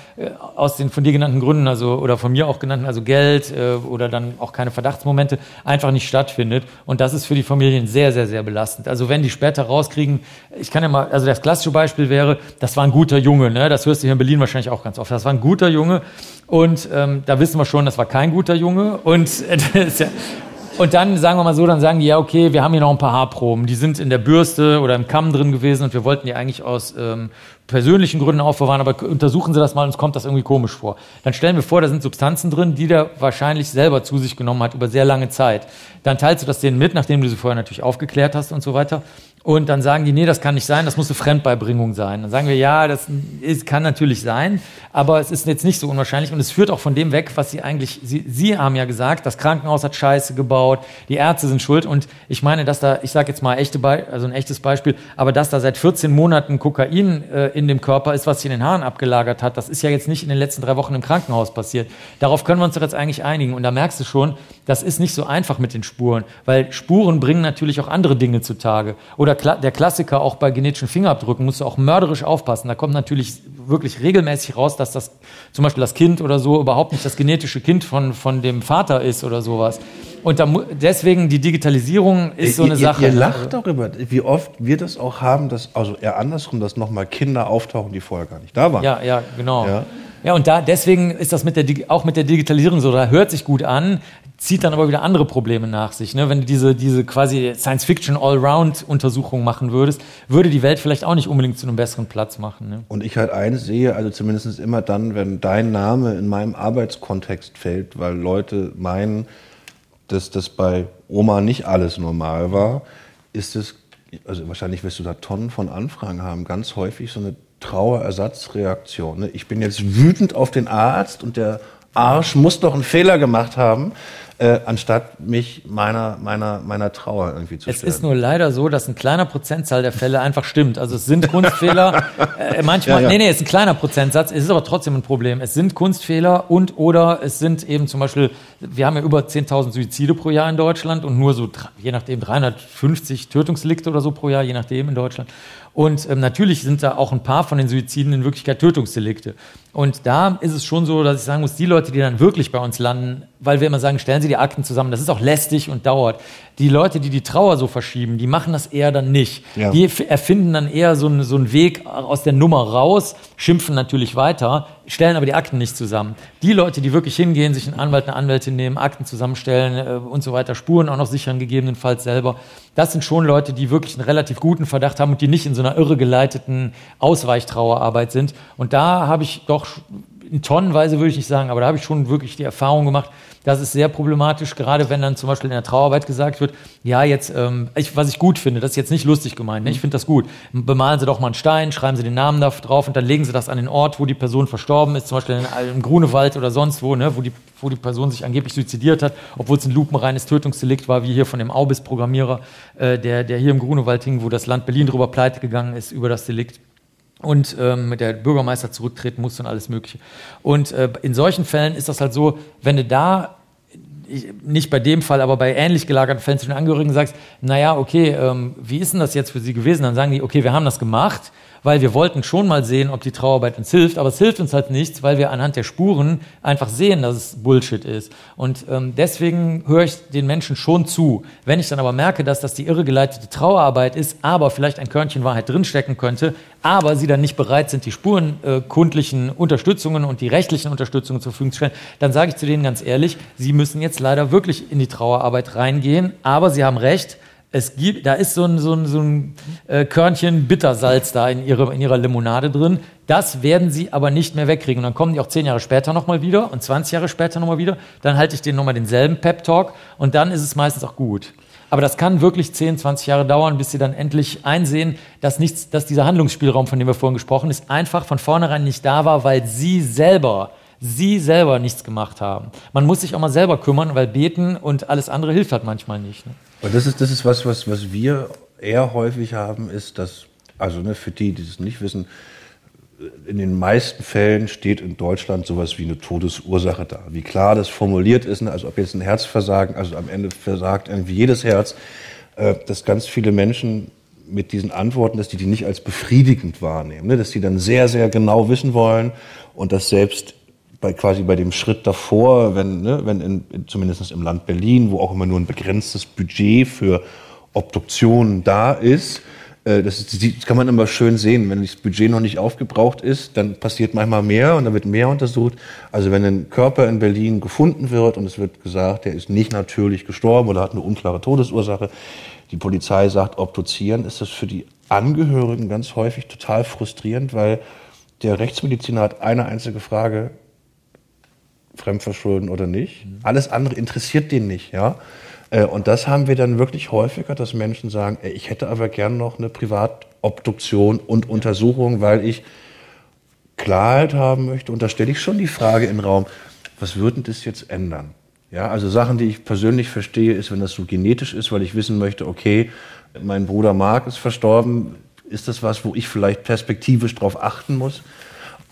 aus den von dir genannten Gründen, also oder von mir auch genannten, also Geld äh, oder dann auch keine Verdachtsmomente, einfach nicht stattfindet. Und das ist für die Familien sehr, sehr, sehr belastend. Also wenn die später rauskriegen, ich kann ja mal, also das klassische Beispiel wäre, das war ein guter Junge, ne? das hörst du hier in Berlin wahrscheinlich auch ganz oft. Das war ein guter Junge und ähm, da wissen wir schon, das war kein guter Junge. Und, [laughs] äh, ja, und dann sagen wir mal so, dann sagen die, ja, okay, wir haben hier noch ein paar Haarproben. Die sind in der Bürste oder im Kamm drin gewesen und wir wollten die eigentlich aus ähm, persönlichen Gründen aufbewahren, aber untersuchen Sie das mal, uns kommt das irgendwie komisch vor. Dann stellen wir vor, da sind Substanzen drin, die der wahrscheinlich selber zu sich genommen hat über sehr lange Zeit. Dann teilst du das denen mit, nachdem du sie vorher natürlich aufgeklärt hast und so weiter. Und dann sagen die, nee, das kann nicht sein, das muss eine Fremdbeibringung sein. Dann sagen wir, ja, das ist, kann natürlich sein, aber es ist jetzt nicht so unwahrscheinlich und es führt auch von dem weg, was sie eigentlich, sie, sie haben ja gesagt, das Krankenhaus hat Scheiße gebaut, die Ärzte sind schuld und ich meine, dass da, ich sage jetzt mal echte, Be also ein echtes Beispiel, aber dass da seit 14 Monaten Kokain äh, in dem Körper ist, was sich in den Haaren abgelagert hat, das ist ja jetzt nicht in den letzten drei Wochen im Krankenhaus passiert. Darauf können wir uns doch jetzt eigentlich einigen und da merkst du schon, das ist nicht so einfach mit den Spuren, weil Spuren bringen natürlich auch andere Dinge zutage oder oder der Klassiker auch bei genetischen Fingerabdrücken musst du auch mörderisch aufpassen. Da kommt natürlich wirklich regelmäßig raus, dass das zum Beispiel das Kind oder so überhaupt nicht das genetische Kind von, von dem Vater ist oder sowas. Und da, deswegen die Digitalisierung ist so eine ihr, Sache. Ihr lacht darüber, wie oft wir das auch haben, dass, also eher andersrum, dass nochmal Kinder auftauchen, die vorher gar nicht da waren. Ja, ja, genau. Ja. Ja, und da, deswegen ist das mit der, auch mit der Digitalisierung so, da hört sich gut an, zieht dann aber wieder andere Probleme nach sich. Ne? Wenn du diese, diese quasi Science-Fiction-Allround-Untersuchung machen würdest, würde die Welt vielleicht auch nicht unbedingt zu einem besseren Platz machen. Ne? Und ich halt eins sehe, also zumindest immer dann, wenn dein Name in meinem Arbeitskontext fällt, weil Leute meinen, dass das bei Oma nicht alles normal war, ist es, also wahrscheinlich wirst du da Tonnen von Anfragen haben, ganz häufig so eine Trauerersatzreaktion. Ne? Ich bin jetzt wütend auf den Arzt und der Arsch muss doch einen Fehler gemacht haben äh, anstatt mich meiner, meiner, meiner Trauer irgendwie zu Es stellen. ist nur leider so, dass ein kleiner Prozentzahl der Fälle einfach stimmt. Also es sind Kunstfehler, [laughs] äh, manchmal, ja, ja. nee, nee, es ist ein kleiner Prozentsatz, es ist aber trotzdem ein Problem. Es sind Kunstfehler und oder es sind eben zum Beispiel, wir haben ja über 10.000 Suizide pro Jahr in Deutschland und nur so, je nachdem, 350 Tötungsdelikte oder so pro Jahr, je nachdem in Deutschland. Und ähm, natürlich sind da auch ein paar von den Suiziden in Wirklichkeit Tötungsdelikte. Und da ist es schon so, dass ich sagen muss, die Leute, die dann wirklich bei uns landen, weil wir immer sagen, stellen Sie die Akten zusammen, das ist auch lästig und dauert. Die Leute, die die Trauer so verschieben, die machen das eher dann nicht. Ja. Die erfinden dann eher so einen, so einen Weg aus der Nummer raus, schimpfen natürlich weiter, stellen aber die Akten nicht zusammen. Die Leute, die wirklich hingehen, sich einen Anwalt, eine Anwältin nehmen, Akten zusammenstellen äh, und so weiter, Spuren auch noch sichern, gegebenenfalls selber, das sind schon Leute, die wirklich einen relativ guten Verdacht haben und die nicht in so einer irregeleiteten Ausweichtrauerarbeit sind. Und da habe ich doch in Tonnenweise würde ich nicht sagen, aber da habe ich schon wirklich die Erfahrung gemacht, das ist sehr problematisch, gerade wenn dann zum Beispiel in der Trauerarbeit gesagt wird, ja, jetzt, ähm, ich, was ich gut finde, das ist jetzt nicht lustig gemeint, ne? ich finde das gut. Bemalen Sie doch mal einen Stein, schreiben Sie den Namen da drauf und dann legen Sie das an den Ort, wo die Person verstorben ist, zum Beispiel in, im Grunewald oder sonst wo, ne? wo, die, wo die Person sich angeblich suizidiert hat, obwohl es ein lupenreines Tötungsdelikt war, wie hier von dem Aubis-Programmierer, äh, der, der hier im Grunewald hing, wo das Land Berlin drüber pleite gegangen ist über das Delikt und ähm, der Bürgermeister zurücktreten musste und alles Mögliche. Und äh, in solchen Fällen ist das halt so, wenn du da nicht bei dem Fall, aber bei ähnlich gelagerten Fällen zu den Angehörigen sagst, naja, okay, ähm, wie ist denn das jetzt für Sie gewesen? Dann sagen die, okay, wir haben das gemacht, weil wir wollten schon mal sehen, ob die Trauarbeit uns hilft, aber es hilft uns halt nichts, weil wir anhand der Spuren einfach sehen, dass es Bullshit ist. Und ähm, deswegen höre ich den Menschen schon zu. Wenn ich dann aber merke, dass das die irregeleitete Trauerarbeit ist, aber vielleicht ein Körnchen Wahrheit drinstecken könnte, aber sie dann nicht bereit sind, die spurenkundlichen äh, Unterstützungen und die rechtlichen Unterstützungen zur Verfügung zu stellen, dann sage ich zu denen ganz ehrlich, sie müssen jetzt leider wirklich in die Trauerarbeit reingehen, aber sie haben recht, es gibt, da ist so ein, so ein, so ein äh, Körnchen Bittersalz da in, ihre, in ihrer Limonade drin. Das werden sie aber nicht mehr wegkriegen. Und dann kommen die auch zehn Jahre später nochmal wieder und 20 Jahre später nochmal wieder. Dann halte ich denen nochmal denselben Pep-Talk und dann ist es meistens auch gut. Aber das kann wirklich 10, 20 Jahre dauern, bis sie dann endlich einsehen, dass, nichts, dass dieser Handlungsspielraum, von dem wir vorhin gesprochen haben, einfach von vornherein nicht da war, weil sie selber sie selber nichts gemacht haben. Man muss sich auch mal selber kümmern, weil beten und alles andere hilft halt manchmal nicht. Ne? Und das ist, das ist was, was, was wir eher häufig haben, ist, dass, also ne, für die, die es nicht wissen, in den meisten Fällen steht in Deutschland sowas wie eine Todesursache da. Wie klar das formuliert ist, ne? also ob jetzt ein Herzversagen, also am Ende versagt irgendwie jedes Herz, äh, dass ganz viele Menschen mit diesen Antworten, dass die die nicht als befriedigend wahrnehmen, ne? dass die dann sehr, sehr genau wissen wollen und dass selbst bei quasi bei dem Schritt davor, wenn, ne, wenn in, zumindest im Land Berlin, wo auch immer nur ein begrenztes Budget für Obduktionen da ist, äh, das, das, kann man immer schön sehen. Wenn das Budget noch nicht aufgebraucht ist, dann passiert manchmal mehr und dann wird mehr untersucht. Also wenn ein Körper in Berlin gefunden wird und es wird gesagt, der ist nicht natürlich gestorben oder hat eine unklare Todesursache, die Polizei sagt obduzieren, ist das für die Angehörigen ganz häufig total frustrierend, weil der Rechtsmediziner hat eine einzige Frage, Fremdverschulden oder nicht. Alles andere interessiert den nicht, ja. Äh, und das haben wir dann wirklich häufiger, dass Menschen sagen, ey, ich hätte aber gern noch eine Privatobduktion und Untersuchung, weil ich Klarheit haben möchte. Und da stelle ich schon die Frage in den Raum, was würde das jetzt ändern? Ja, also Sachen, die ich persönlich verstehe, ist, wenn das so genetisch ist, weil ich wissen möchte, okay, mein Bruder Mark ist verstorben, ist das was, wo ich vielleicht perspektivisch drauf achten muss?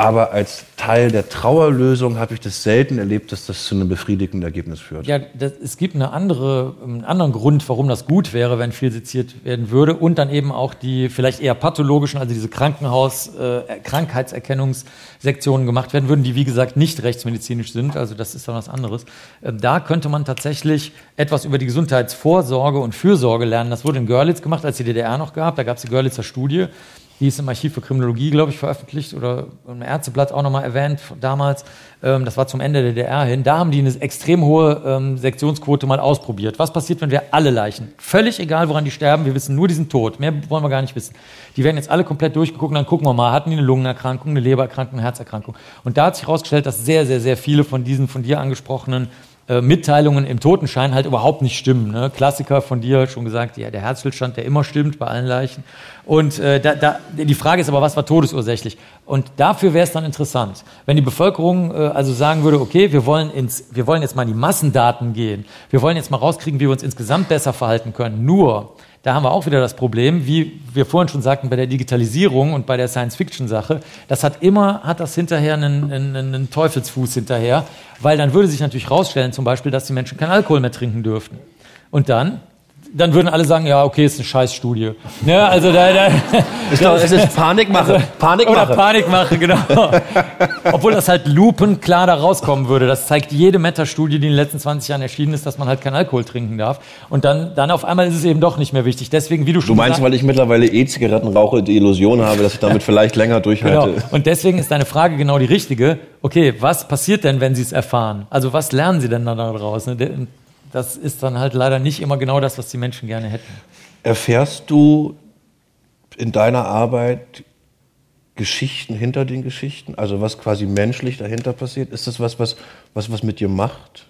Aber als Teil der Trauerlösung habe ich das selten erlebt, dass das zu einem befriedigenden Ergebnis führt. Ja, das, es gibt eine andere, einen anderen Grund, warum das gut wäre, wenn viel seziert werden würde. Und dann eben auch die vielleicht eher pathologischen, also diese Krankenhaus-, äh, Krankheitserkennungssektionen gemacht werden würden, die wie gesagt nicht rechtsmedizinisch sind. Also das ist dann was anderes. Äh, da könnte man tatsächlich etwas über die Gesundheitsvorsorge und Fürsorge lernen. Das wurde in Görlitz gemacht, als die DDR noch gab. Da gab es die Görlitzer Studie die ist im Archiv für Kriminologie, glaube ich, veröffentlicht oder im Ärzteblatt auch nochmal erwähnt damals. Ähm, das war zum Ende der DDR hin. Da haben die eine extrem hohe ähm, Sektionsquote mal ausprobiert. Was passiert, wenn wir alle Leichen, völlig egal, woran die sterben, wir wissen nur, die sind tot. Mehr wollen wir gar nicht wissen. Die werden jetzt alle komplett durchgeguckt und dann gucken wir mal, hatten die eine Lungenerkrankung, eine Lebererkrankung, eine Herzerkrankung. Und da hat sich herausgestellt, dass sehr, sehr, sehr viele von diesen von dir angesprochenen äh, Mitteilungen im Totenschein halt überhaupt nicht stimmen. Ne? Klassiker von dir schon gesagt, ja, der Herzstillstand, der immer stimmt bei allen Leichen. Und äh, da, da, die Frage ist aber, was war todesursächlich? Und dafür wäre es dann interessant, wenn die Bevölkerung äh, also sagen würde, okay, wir wollen, ins, wir wollen jetzt mal in die Massendaten gehen, wir wollen jetzt mal rauskriegen, wie wir uns insgesamt besser verhalten können. Nur, da haben wir auch wieder das Problem, wie wir vorhin schon sagten, bei der Digitalisierung und bei der Science-Fiction-Sache, das hat immer, hat das hinterher einen, einen, einen Teufelsfuß hinterher, weil dann würde sich natürlich rausstellen, zum Beispiel, dass die Menschen keinen Alkohol mehr trinken dürften. Und dann dann würden alle sagen, ja, okay, ist eine Scheißstudie. Ne, also da, da, [laughs] ich glaube, es ist Panikmache. Also, Panikmache. Oder Panikmache, genau. [laughs] Obwohl das halt lupenklar da rauskommen würde. Das zeigt jede Meta-Studie, die in den letzten 20 Jahren erschienen ist, dass man halt keinen Alkohol trinken darf. Und dann, dann auf einmal ist es eben doch nicht mehr wichtig. Deswegen, wie du schon Du meinst, weil ich mittlerweile E-Zigaretten rauche, die Illusion habe, dass ich damit [laughs] vielleicht länger durchhalte. Genau. Und deswegen ist deine Frage genau die richtige. Okay, was passiert denn, wenn Sie es erfahren? Also was lernen Sie denn da daraus? Ne? Das ist dann halt leider nicht immer genau das, was die Menschen gerne hätten. Erfährst du in deiner Arbeit Geschichten hinter den Geschichten, also was quasi menschlich dahinter passiert? Ist das was, was, was, was mit dir macht?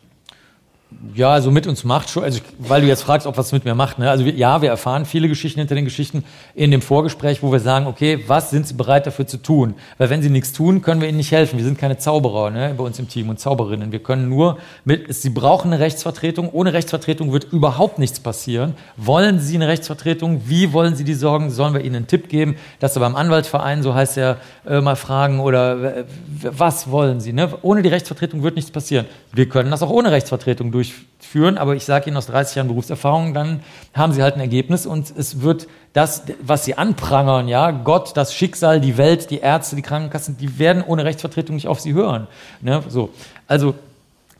Ja, also mit uns macht schon, also weil du jetzt fragst, ob was mit mir macht. Ne? Also wir, ja, wir erfahren viele Geschichten hinter den Geschichten in dem Vorgespräch, wo wir sagen, okay, was sind Sie bereit dafür zu tun? Weil wenn Sie nichts tun, können wir Ihnen nicht helfen. Wir sind keine Zauberer ne, bei uns im Team und Zauberinnen. Wir können nur mit, Sie brauchen eine Rechtsvertretung. Ohne Rechtsvertretung wird überhaupt nichts passieren. Wollen Sie eine Rechtsvertretung? Wie wollen Sie die sorgen? Sollen wir Ihnen einen Tipp geben, dass Sie beim Anwaltverein, so heißt er, äh, mal fragen oder äh, was wollen Sie? Ne? Ohne die Rechtsvertretung wird nichts passieren. Wir können das auch ohne Rechtsvertretung durch durchführen, aber ich sage Ihnen aus 30 Jahren Berufserfahrung, dann haben Sie halt ein Ergebnis und es wird das, was Sie anprangern, ja, Gott, das Schicksal, die Welt, die Ärzte, die Krankenkassen, die werden ohne Rechtsvertretung nicht auf Sie hören. Ne? So. Also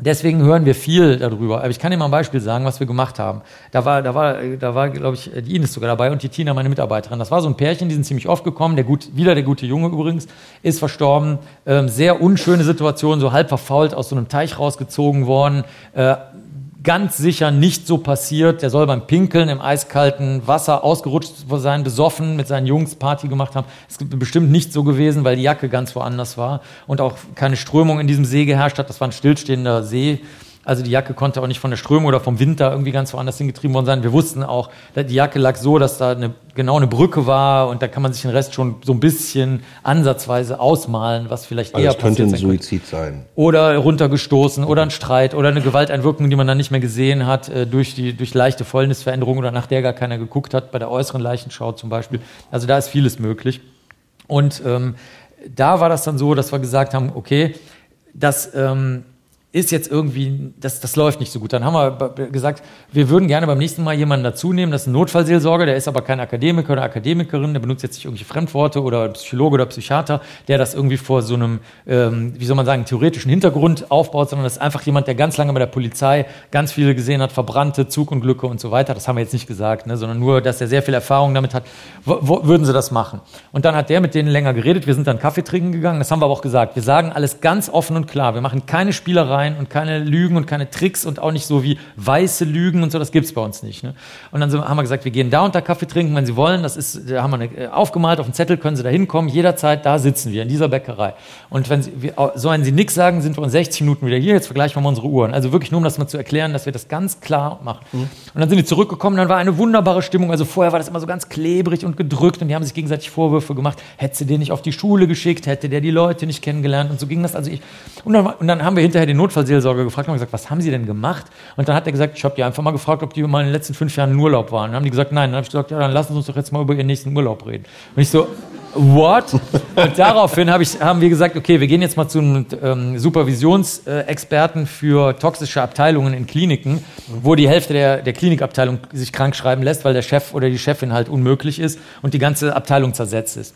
Deswegen hören wir viel darüber. Aber ich kann Ihnen mal ein Beispiel sagen, was wir gemacht haben. Da war, da war, da war, glaube ich, die Ines sogar dabei und die Tina, meine Mitarbeiterin. Das war so ein Pärchen, die sind ziemlich oft gekommen. Der gut, wieder der gute Junge übrigens, ist verstorben. Ähm, sehr unschöne Situation, so halb verfault aus so einem Teich rausgezogen worden. Äh, ganz sicher nicht so passiert. Der soll beim Pinkeln im eiskalten Wasser ausgerutscht sein, besoffen, mit seinen Jungs Party gemacht haben. Es ist bestimmt nicht so gewesen, weil die Jacke ganz woanders war und auch keine Strömung in diesem See geherrscht hat. Das war ein stillstehender See. Also die Jacke konnte auch nicht von der Strömung oder vom Wind da irgendwie ganz woanders hingetrieben worden sein. Wir wussten auch, die Jacke lag so, dass da eine, genau eine Brücke war und da kann man sich den Rest schon so ein bisschen ansatzweise ausmalen, was vielleicht Also eher es könnte ein passiert sein Suizid sein. oder runtergestoßen oder ein Streit oder eine Gewalteinwirkung, die man dann nicht mehr gesehen hat äh, durch die durch leichte Fäulnisveränderung oder nach der gar keiner geguckt hat, bei der äußeren Leichenschau zum Beispiel. Also da ist vieles möglich. Und ähm, da war das dann so, dass wir gesagt haben, okay, das ähm, ist jetzt irgendwie, das, das läuft nicht so gut. Dann haben wir gesagt, wir würden gerne beim nächsten Mal jemanden dazu nehmen, das ist ein Notfallseelsorger, der ist aber kein Akademiker oder Akademikerin, der benutzt jetzt nicht irgendwelche Fremdworte oder Psychologe oder Psychiater, der das irgendwie vor so einem, ähm, wie soll man sagen, theoretischen Hintergrund aufbaut, sondern das ist einfach jemand, der ganz lange bei der Polizei ganz viele gesehen hat, verbrannte Zugunglücke und so weiter. Das haben wir jetzt nicht gesagt, ne, sondern nur, dass er sehr viel Erfahrung damit hat. Wo, wo würden sie das machen? Und dann hat der mit denen länger geredet. Wir sind dann Kaffee trinken gegangen. Das haben wir aber auch gesagt. Wir sagen alles ganz offen und klar. Wir machen keine Spielereien und keine Lügen und keine Tricks und auch nicht so wie weiße Lügen und so. Das gibt's bei uns nicht. Ne? Und dann haben wir gesagt, wir gehen da unter Kaffee trinken, wenn Sie wollen. Das ist, da haben wir eine, äh, aufgemalt auf dem Zettel, können Sie da hinkommen. Jederzeit, da sitzen wir, in dieser Bäckerei. Und wenn Sie, wir, sollen Sie nichts sagen, sind wir in 60 Minuten wieder hier. Jetzt vergleichen wir mal unsere Uhren. Also wirklich nur, um das mal zu erklären, dass wir das ganz klar machen. Und dann sind die zurückgekommen, dann war eine wunderbare Stimmung. Also vorher war das immer so ganz klebrig und gedrückt und die haben sich gegenseitig Vorwürfe gemacht. Hätte sie den nicht auf die Schule geschickt, hätte der die Leute nicht kennengelernt und so ging das. Also ich, und dann, und dann haben wir hinterher den Notfallseelsorger gefragt und gesagt, was haben Sie denn gemacht? Und dann hat er gesagt, ich habe die einfach mal gefragt, ob die mal in den letzten fünf Jahren in Urlaub waren. Und dann haben die gesagt, nein. Dann habe ich gesagt, ja, dann lassen Sie uns doch jetzt mal über Ihren nächsten Urlaub reden. Und ich so, what? Und daraufhin hab ich, haben wir gesagt, okay, wir gehen jetzt mal zu einem ähm, Supervisionsexperten für toxische Abteilungen in Kliniken, wo die Hälfte der, der Klinikabteilung sich krank schreiben lässt, weil der Chef oder die Chefin halt unmöglich ist und die ganze Abteilung zersetzt ist.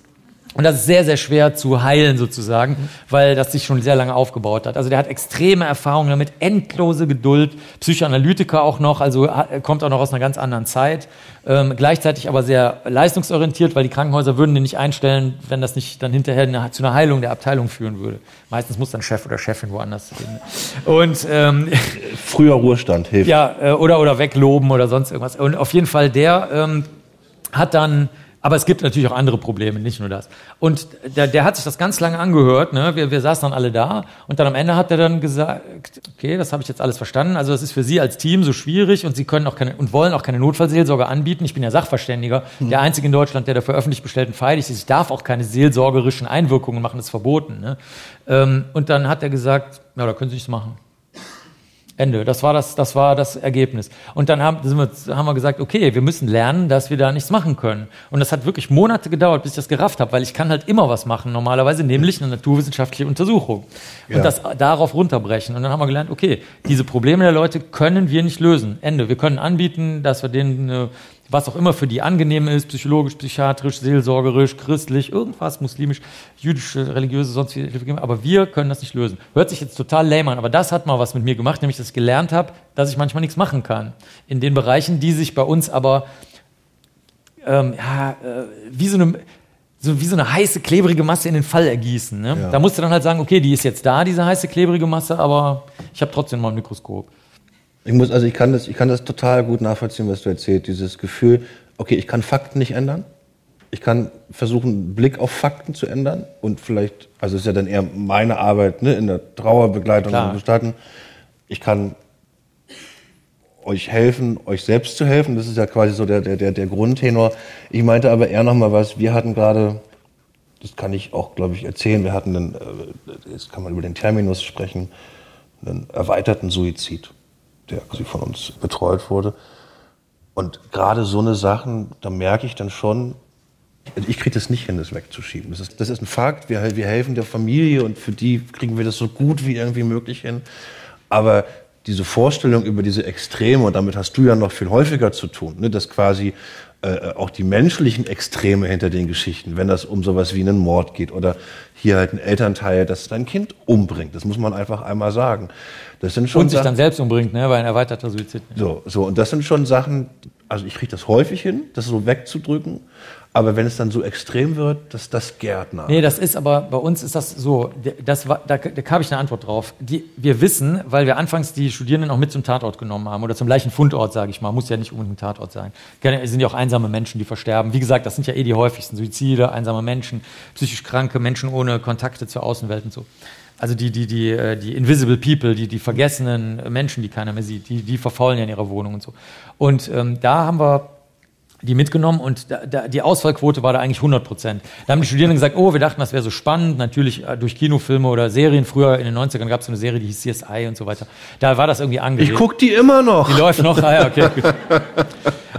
Und das ist sehr, sehr schwer zu heilen sozusagen, weil das sich schon sehr lange aufgebaut hat. Also der hat extreme Erfahrungen damit, endlose Geduld, Psychoanalytiker auch noch, also er kommt auch noch aus einer ganz anderen Zeit. Ähm, gleichzeitig aber sehr leistungsorientiert, weil die Krankenhäuser würden den nicht einstellen, wenn das nicht dann hinterher eine, zu einer Heilung der Abteilung führen würde. Meistens muss dann Chef oder Chefin woanders hin. Und ähm, [laughs] Früher Ruhestand hilft. ja, äh, oder, oder wegloben oder sonst irgendwas. Und auf jeden Fall, der ähm, hat dann, aber es gibt natürlich auch andere Probleme, nicht nur das. Und der, der hat sich das ganz lange angehört, ne? wir, wir saßen dann alle da und dann am Ende hat er dann gesagt, okay, das habe ich jetzt alles verstanden, also das ist für Sie als Team so schwierig und Sie können auch keine und wollen auch keine Notfallseelsorge anbieten. Ich bin ja Sachverständiger, der einzige in Deutschland, der dafür öffentlich bestellten freilich ist. Ich darf auch keine seelsorgerischen Einwirkungen machen, das ist verboten. Ne? Ähm, und dann hat er gesagt, ja, da können Sie nichts machen. Ende. Das war das, das war das Ergebnis. Und dann haben, sind wir, haben wir gesagt, okay, wir müssen lernen, dass wir da nichts machen können. Und das hat wirklich Monate gedauert, bis ich das gerafft habe, weil ich kann halt immer was machen normalerweise, nämlich eine naturwissenschaftliche Untersuchung. Und Ja. das darauf runterbrechen. Und dann haben wir gelernt, okay, diese Probleme der Leute können wir nicht lösen. Ende. Wir können anbieten, dass wir denen äh, was auch immer für die angenehm ist, psychologisch, psychiatrisch, seelsorgerisch, christlich, irgendwas, muslimisch, jüdisch, religiöse, sonst wie geben. Aber wir können das nicht lösen. Hört sich jetzt total lame an, aber das hat mal was mit mir gemacht, nämlich dass ich gelernt habe, dass ich manchmal nichts machen kann. In den Bereichen, die sich bei uns aber ähm, ja, äh, wie so eine so wie so eine heiße, klebrige Masse in den Fall ergießen. Ne? Ja. Da musst du dann halt sagen, okay, die ist jetzt da, diese heiße, klebrige Masse, aber ich habe trotzdem mal ein Mikroskop. Ich muss, also ich kann das, ich kann das total gut nachvollziehen, was du erzählst. Dieses Gefühl, okay, ich kann Fakten nicht ändern. Ich kann versuchen, einen Blick auf Fakten zu ändern und vielleicht, also ist ja dann eher meine Arbeit, ne, in der Trauerbegleitung Klar. und Bestatten. Ich kann euch helfen, euch selbst zu helfen. Das ist ja quasi so der, der, der, Grundtenor. Ich meinte aber eher noch mal was. Wir hatten gerade, das kann ich auch, glaube ich, erzählen. Wir hatten einen, äh, jetzt kann man über den Terminus sprechen, einen erweiterten Suizid, der quasi von uns betreut wurde. Und gerade so eine Sachen, da merke ich dann schon, ich kriege das nicht hin, das wegzuschieben. Das ist, das ist ein Fakt. Wir, wir helfen der Familie und für die kriegen wir das so gut wie irgendwie möglich hin. Aber diese Vorstellung über diese Extreme, und damit hast du ja noch viel häufiger zu tun, ne, dass quasi äh, auch die menschlichen Extreme hinter den Geschichten, wenn das um sowas wie einen Mord geht oder hier halt ein Elternteil, das sein Kind umbringt, das muss man einfach einmal sagen. Das sind schon Und sich Sachen- dann selbst umbringt, ne, weil ein erweiterter Suizid. so, so, und das sind schon Sachen, also ich kriege das häufig hin, das so wegzudrücken, aber wenn es dann so extrem wird, dass das Gärtner. Nee, das ist aber, bei uns ist das so, das war, da, da habe ich eine Antwort drauf. Die, wir wissen, weil wir anfangs die Studierenden auch mit zum Tatort genommen haben oder zum gleichen Fundort, sage ich mal, muss ja nicht unbedingt ein Tatort sein. Es sind ja auch einsame Menschen, die versterben. Wie gesagt, das sind ja eh die häufigsten Suizide, einsame Menschen, psychisch kranke Menschen ohne Kontakte zur Außenwelt und so. Also die, die, die, äh, die Invisible People, die, die vergessenen Menschen, die keiner mehr sieht, die, die verfaulen ja in ihrer Wohnung und so. Und ähm, da haben wir die mitgenommen und da, da, die Ausfallquote war da eigentlich 100 Prozent. Da haben die Studierenden gesagt, oh, wir dachten, das wäre so spannend, natürlich äh, durch Kinofilme oder Serien. Früher in den 90ern gab es so eine Serie, die hieß CSI und so weiter. Da war das irgendwie angelegt. Ich gucke die immer noch. Die läuft noch, ah ja, okay. [laughs]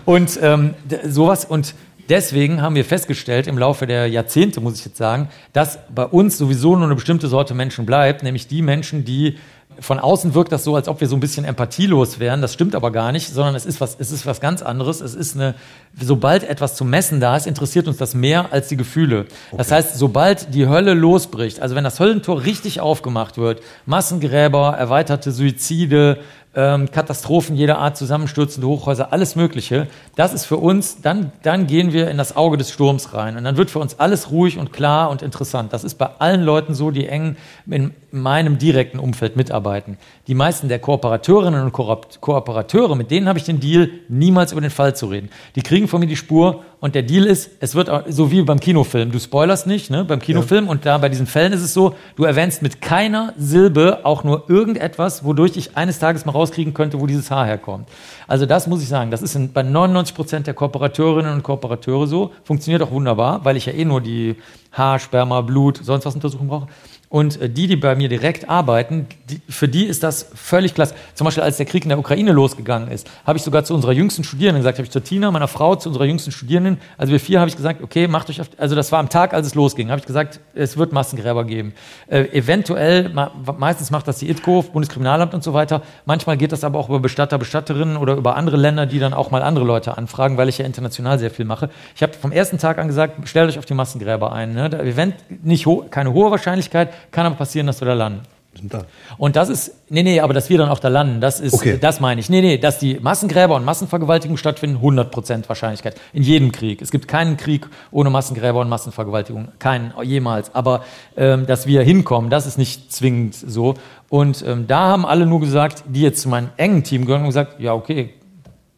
Und ähm, sowas und deswegen haben wir festgestellt im Laufe der Jahrzehnte, muss ich jetzt sagen, dass bei uns sowieso nur eine bestimmte Sorte Menschen bleibt, nämlich die Menschen, die von außen wirkt das so, als ob wir so ein bisschen empathielos wären. Das stimmt aber gar nicht, sondern es ist was, es ist was ganz anderes. Es ist eine, sobald etwas zu messen da ist, interessiert uns das mehr als die Gefühle. Okay. Das heißt, sobald die Hölle losbricht, also wenn das Höllentor richtig aufgemacht wird, Massengräber, erweiterte Suizide, ähm, Katastrophen jeder Art, zusammenstürzende Hochhäuser, alles Mögliche. Das ist für uns, dann, dann gehen wir in das Auge des Sturms rein. Und dann wird für uns alles ruhig und klar und interessant. Das ist bei allen Leuten so, die eng in meinem direkten Umfeld mitarbeiten. Die meisten der Kooperateurinnen und Kooperateure, mit denen habe ich den Deal, niemals über den Fall zu reden. Die kriegen von mir die Spur und der Deal ist, es wird so wie beim Kinofilm. Du spoilerst nicht, ne? Beim Kinofilm. Ja. Und da bei diesen Fällen ist es so, du erwähnst mit keiner Silbe auch nur irgendetwas, wodurch ich eines Tages mal rauskriegen könnte, wo dieses Haar herkommt. Also das muss ich sagen, das ist bei 99 Prozent der Kooperateurinnen und Kooperateure so. Funktioniert auch wunderbar, weil ich ja eh nur die Haar, Sperma, Blut, sonst was Untersuchungen brauche. Und äh, die, die bei mir direkt arbeiten, die, für die ist das völlig klasse. Zum Beispiel, als der Krieg in der Ukraine losgegangen ist, habe ich sogar zu unserer jüngsten Studierenden gesagt, habe ich zu Tina, meiner Frau, zu unserer jüngsten Studierenden, also wir vier, habe ich gesagt, okay, macht euch auf, also das war am Tag, als es losging, habe ich gesagt, es wird Massengräber geben. Äh, eventuell, meistens macht das die ITCO, Bundeskriminalamt und so weiter. Manchmal geht das aber auch über Bestatter, Bestatterinnen oder über andere Länder, die dann auch mal andere Leute anfragen, weil ich ja international sehr viel mache. Ich habe vom ersten Tag an gesagt, stellt euch auf die Massengräber ein. Ne? Event nicht ho keine hohe Wahrscheinlichkeit, kann aber passieren, dass wir da landen. Da. Und das ist, nee, nee, aber dass wir dann auch da landen, das ist, okay. das meine ich. Nee, nee, dass die Massengräber und Massenvergewaltigung stattfinden, 100% Wahrscheinlichkeit. In jedem Krieg. Es gibt keinen Krieg ohne Massengräber und Massenvergewaltigung. Keinen, jemals. Aber, ähm, dass wir hinkommen, das ist nicht zwingend so. Und ähm, da haben alle nur gesagt, die jetzt zu meinem engen Team gehören, gesagt, ja, okay,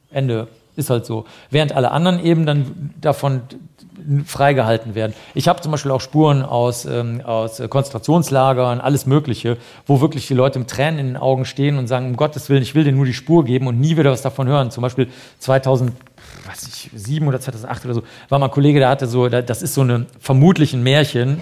Ende. Ist halt so. Während alle anderen eben dann davon freigehalten werden. Ich habe zum Beispiel auch Spuren aus, ähm, aus Konzentrationslagern, alles Mögliche, wo wirklich die Leute mit Tränen in den Augen stehen und sagen, um Gottes Willen, ich will dir nur die Spur geben und nie wieder was davon hören. Zum Beispiel 2000 weiß ich, sieben oder 2008 oder so, war mal ein Kollege, der hatte so, das ist so eine vermutlich ein Märchen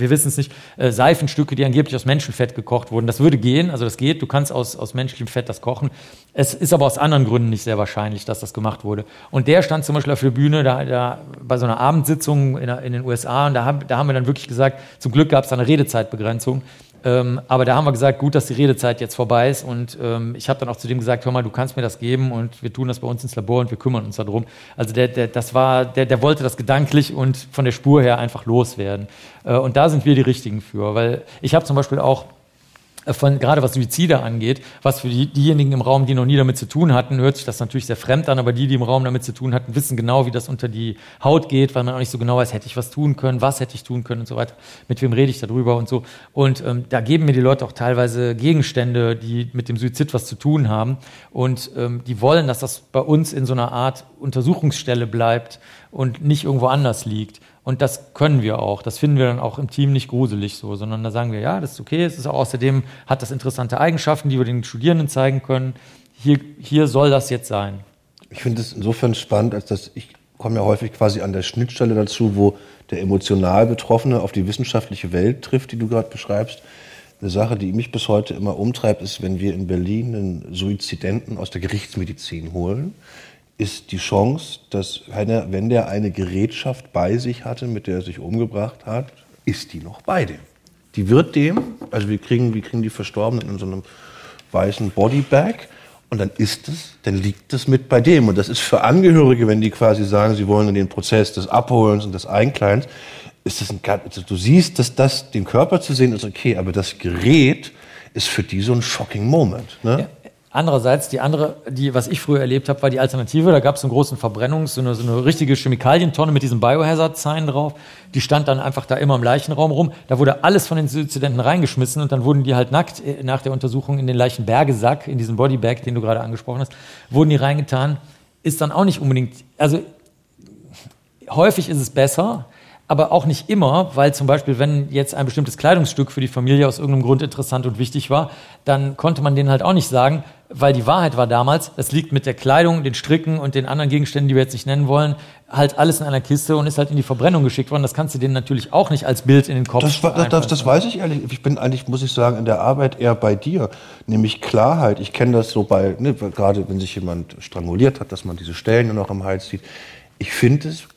wir wissen es nicht, äh, Seifenstücke, die angeblich aus Menschenfett gekocht wurden. Das würde gehen, also das geht, du kannst aus, aus menschlichem Fett das kochen. Es ist aber aus anderen Gründen nicht sehr wahrscheinlich, dass das gemacht wurde. Und der stand zum Beispiel auf der Bühne da, da bei so einer Abendsitzung in, in den USA und da haben, da haben wir dann wirklich gesagt, zum Glück gab es eine Redezeitbegrenzung. Ähm, aber da haben wir gesagt, gut, dass die Redezeit jetzt vorbei ist. Und ähm, ich habe dann auch zu dem gesagt, hör mal, du kannst mir das geben und wir tun das bei uns ins Labor und wir kümmern uns darum. Also der, der, das war, der, der wollte das gedanklich und von der Spur her einfach loswerden. Äh, und da sind wir die Richtigen für. Weil ich habe zum Beispiel auch von, gerade was Suizide angeht, was für die, diejenigen im Raum, die noch nie damit zu tun hatten, hört sich das natürlich sehr fremd an, aber die, die im Raum damit zu tun hatten, wissen genau, wie das unter die Haut geht, weil man auch nicht so genau weiß, hätte ich was tun können, was hätte ich tun können und so weiter, mit wem rede ich darüber und so. Und ähm, da geben mir die Leute auch teilweise Gegenstände, die mit dem Suizid was zu tun haben und ähm, die wollen, dass das bei uns in so einer Art Untersuchungsstelle bleibt und nicht irgendwo anders liegt. Und das können wir auch. Das finden wir dann auch im Team nicht gruselig so, sondern da sagen wir, ja, das ist okay. Es ist außerdem hat das interessante Eigenschaften, die wir den Studierenden zeigen können. Hier, hier soll das jetzt sein. Ich finde es insofern spannend, als dass ich komme ja häufig quasi an der Schnittstelle dazu, wo der emotional Betroffene auf die wissenschaftliche Welt trifft, die du gerade beschreibst. Eine Sache, die mich bis heute immer umtreibt, ist, wenn wir in Berlin einen Suizidenten aus der Gerichtsmedizin holen, ist die Chance, dass einer, wenn der eine Gerätschaft bei sich hatte, mit der er sich umgebracht hat, ist die noch bei dem. Die wird dem, also wir kriegen, wir kriegen die Verstorbenen in so einem weißen Bodybag und dann ist es, dann liegt es mit bei dem. Und das ist für Angehörige, wenn die quasi sagen, sie wollen in den Prozess des Abholens und des Einkleins, ist das ein, also du siehst, dass das, den Körper zu sehen ist okay, aber das Gerät ist für die so ein shocking Moment. Ne? Ja. Andererseits, die andere, die, was ich früher erlebt habe, war die Alternative. Da gab es einen großen Verbrennungs-, so eine, so eine richtige Chemikalientonne mit diesem Biohazard-Sign drauf. Die stand dann einfach da immer im Leichenraum rum. Da wurde alles von den Studenten reingeschmissen und dann wurden die halt nackt äh, nach der Untersuchung in den Leichenbergesack, in diesen Bodybag, den du gerade angesprochen hast, wurden die reingetan. Ist dann auch nicht unbedingt, also häufig ist es besser, aber auch nicht immer, weil zum Beispiel, wenn jetzt ein bestimmtes Kleidungsstück für die Familie aus irgendeinem Grund interessant und wichtig war, dann konnte man denen halt auch nicht sagen, weil die Wahrheit war damals, es liegt mit der Kleidung, den Stricken und den anderen Gegenständen, die wir jetzt nicht nennen wollen, halt alles in einer Kiste und ist halt in die Verbrennung geschickt worden. Das kannst du denen natürlich auch nicht als Bild in den Kopf Das, das, das, das weiß ich ehrlich. Ich bin eigentlich, muss ich sagen, in der Arbeit eher bei dir. Nämlich Klarheit. Ich kenne das so bei, ne, gerade wenn sich jemand stranguliert hat, dass man diese Stellen nur noch am Hals sieht. Ich finde es,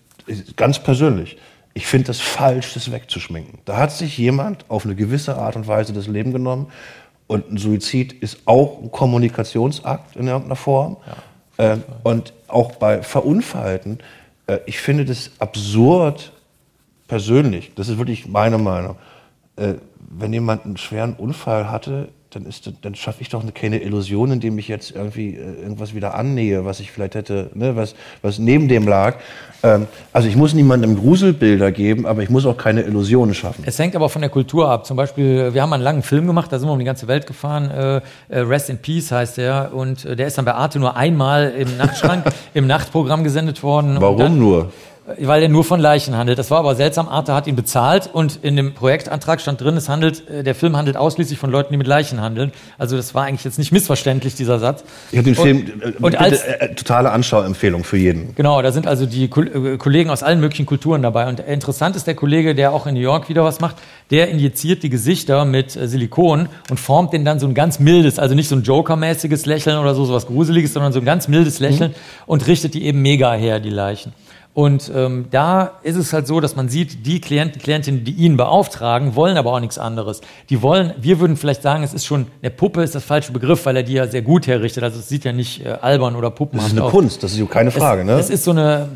ganz persönlich, ich finde es falsch, das wegzuschminken. Da hat sich jemand auf eine gewisse Art und Weise das Leben genommen und ein Suizid ist auch ein Kommunikationsakt in irgendeiner Form. Ja, äh, und auch bei Verunfallten, äh, ich finde das absurd persönlich, das ist wirklich meine Meinung. Äh, wenn jemand einen schweren Unfall hatte, dann, ist, dann schaffe ich doch keine Illusion, indem ich jetzt irgendwie äh, irgendwas wieder annähe, was ich vielleicht hätte, ne, was, was neben dem lag. Ähm, also ich muss niemandem Gruselbilder geben, aber ich muss auch keine Illusionen schaffen. Es hängt aber von der Kultur ab. Zum Beispiel, wir haben einen langen Film gemacht, da sind wir um die ganze Welt gefahren. Äh, äh Rest in Peace heißt der. Und äh, der ist dann bei Arte nur einmal im Nachtschrank, [laughs] im Nachtprogramm gesendet worden. Warum dann, nur? Weil er nur von Leichen handelt. Das war aber seltsam. Arte hat ihn bezahlt und in dem Projektantrag stand drin, es handelt, äh, der Film handelt ausschließlich von Leuten, die mit Leichen handeln. Also das war eigentlich jetzt nicht missverständlich, dieser Satz. Ich habe den und, Film, äh, und als, äh, totale Anschauempfehlung für jeden. Genau, da sind also die äh, Kollegen aus allen möglichen Kulturen dabei. Und interessant ist der Kollege, der auch in New York wieder was macht, der injiziert die Gesichter mit Silikon und formt den dann so ein ganz mildes, also nicht so ein Joker-mäßiges Lächeln oder so, sowas Gruseliges, sondern so ein ganz mildes Lächeln mhm. und richtet die eben mega her, die Leichen. Und ähm, da ist es halt so, dass man sieht, die Klienten, Klientinnen, die ihn beauftragen, wollen aber auch nichts anderes. Die wollen, wir würden vielleicht sagen, es ist schon, eine Puppe ist das falsche Begriff, weil er die ja sehr gut herrichtet. Also es sieht ja nicht äh, albern oder puppenhaft aus. Das ist eine Kunst, das ist keine Frage, es, ne? Es ist so eine,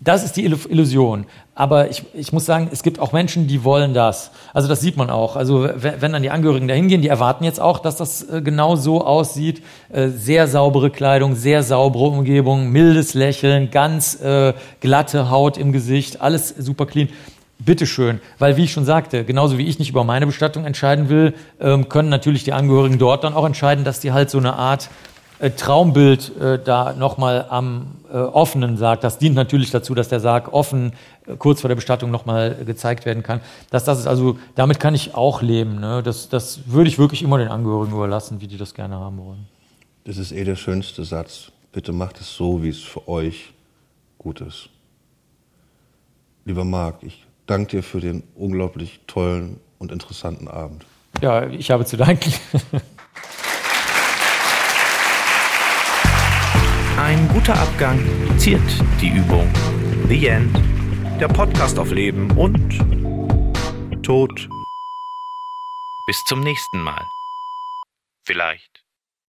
das ist die Illusion. Aber ich, ich muss sagen, es gibt auch Menschen, die wollen das. Also das sieht man auch. Also wenn, dann die Angehörigen dahin gehen, die erwarten jetzt auch, dass das äh, genau so aussieht. Äh, sehr saubere Kleidung, sehr saubere Umgebung, mildes Lächeln, ganz äh, glatte Haut im Gesicht, alles super clean. Bitteschön, weil wie ich schon sagte, genauso wie ich nicht über meine Bestattung entscheiden will, ähm, können natürlich die Angehörigen dort dann auch entscheiden, dass die halt so eine Art Traumbild äh, da nochmal am äh, offenen Sarg, das dient natürlich dazu, dass der Sarg offen äh, kurz vor der Bestattung nochmal gezeigt werden kann. Dass das ist also, damit kann ich auch leben. Ne? Das, das würde ich wirklich immer den Angehörigen überlassen, wie die das gerne haben wollen. Das ist eh der schönste Satz. Bitte macht es so, wie es für euch gut ist. Lieber Marc, ich danke dir für den unglaublich tollen und interessanten Abend. Ja, ich habe zu danken. [laughs] Ein guter Abgang ziert die Übung. The End. Der Podcast auf Leben und Tod. Bis zum nächsten Mal. Vielleicht.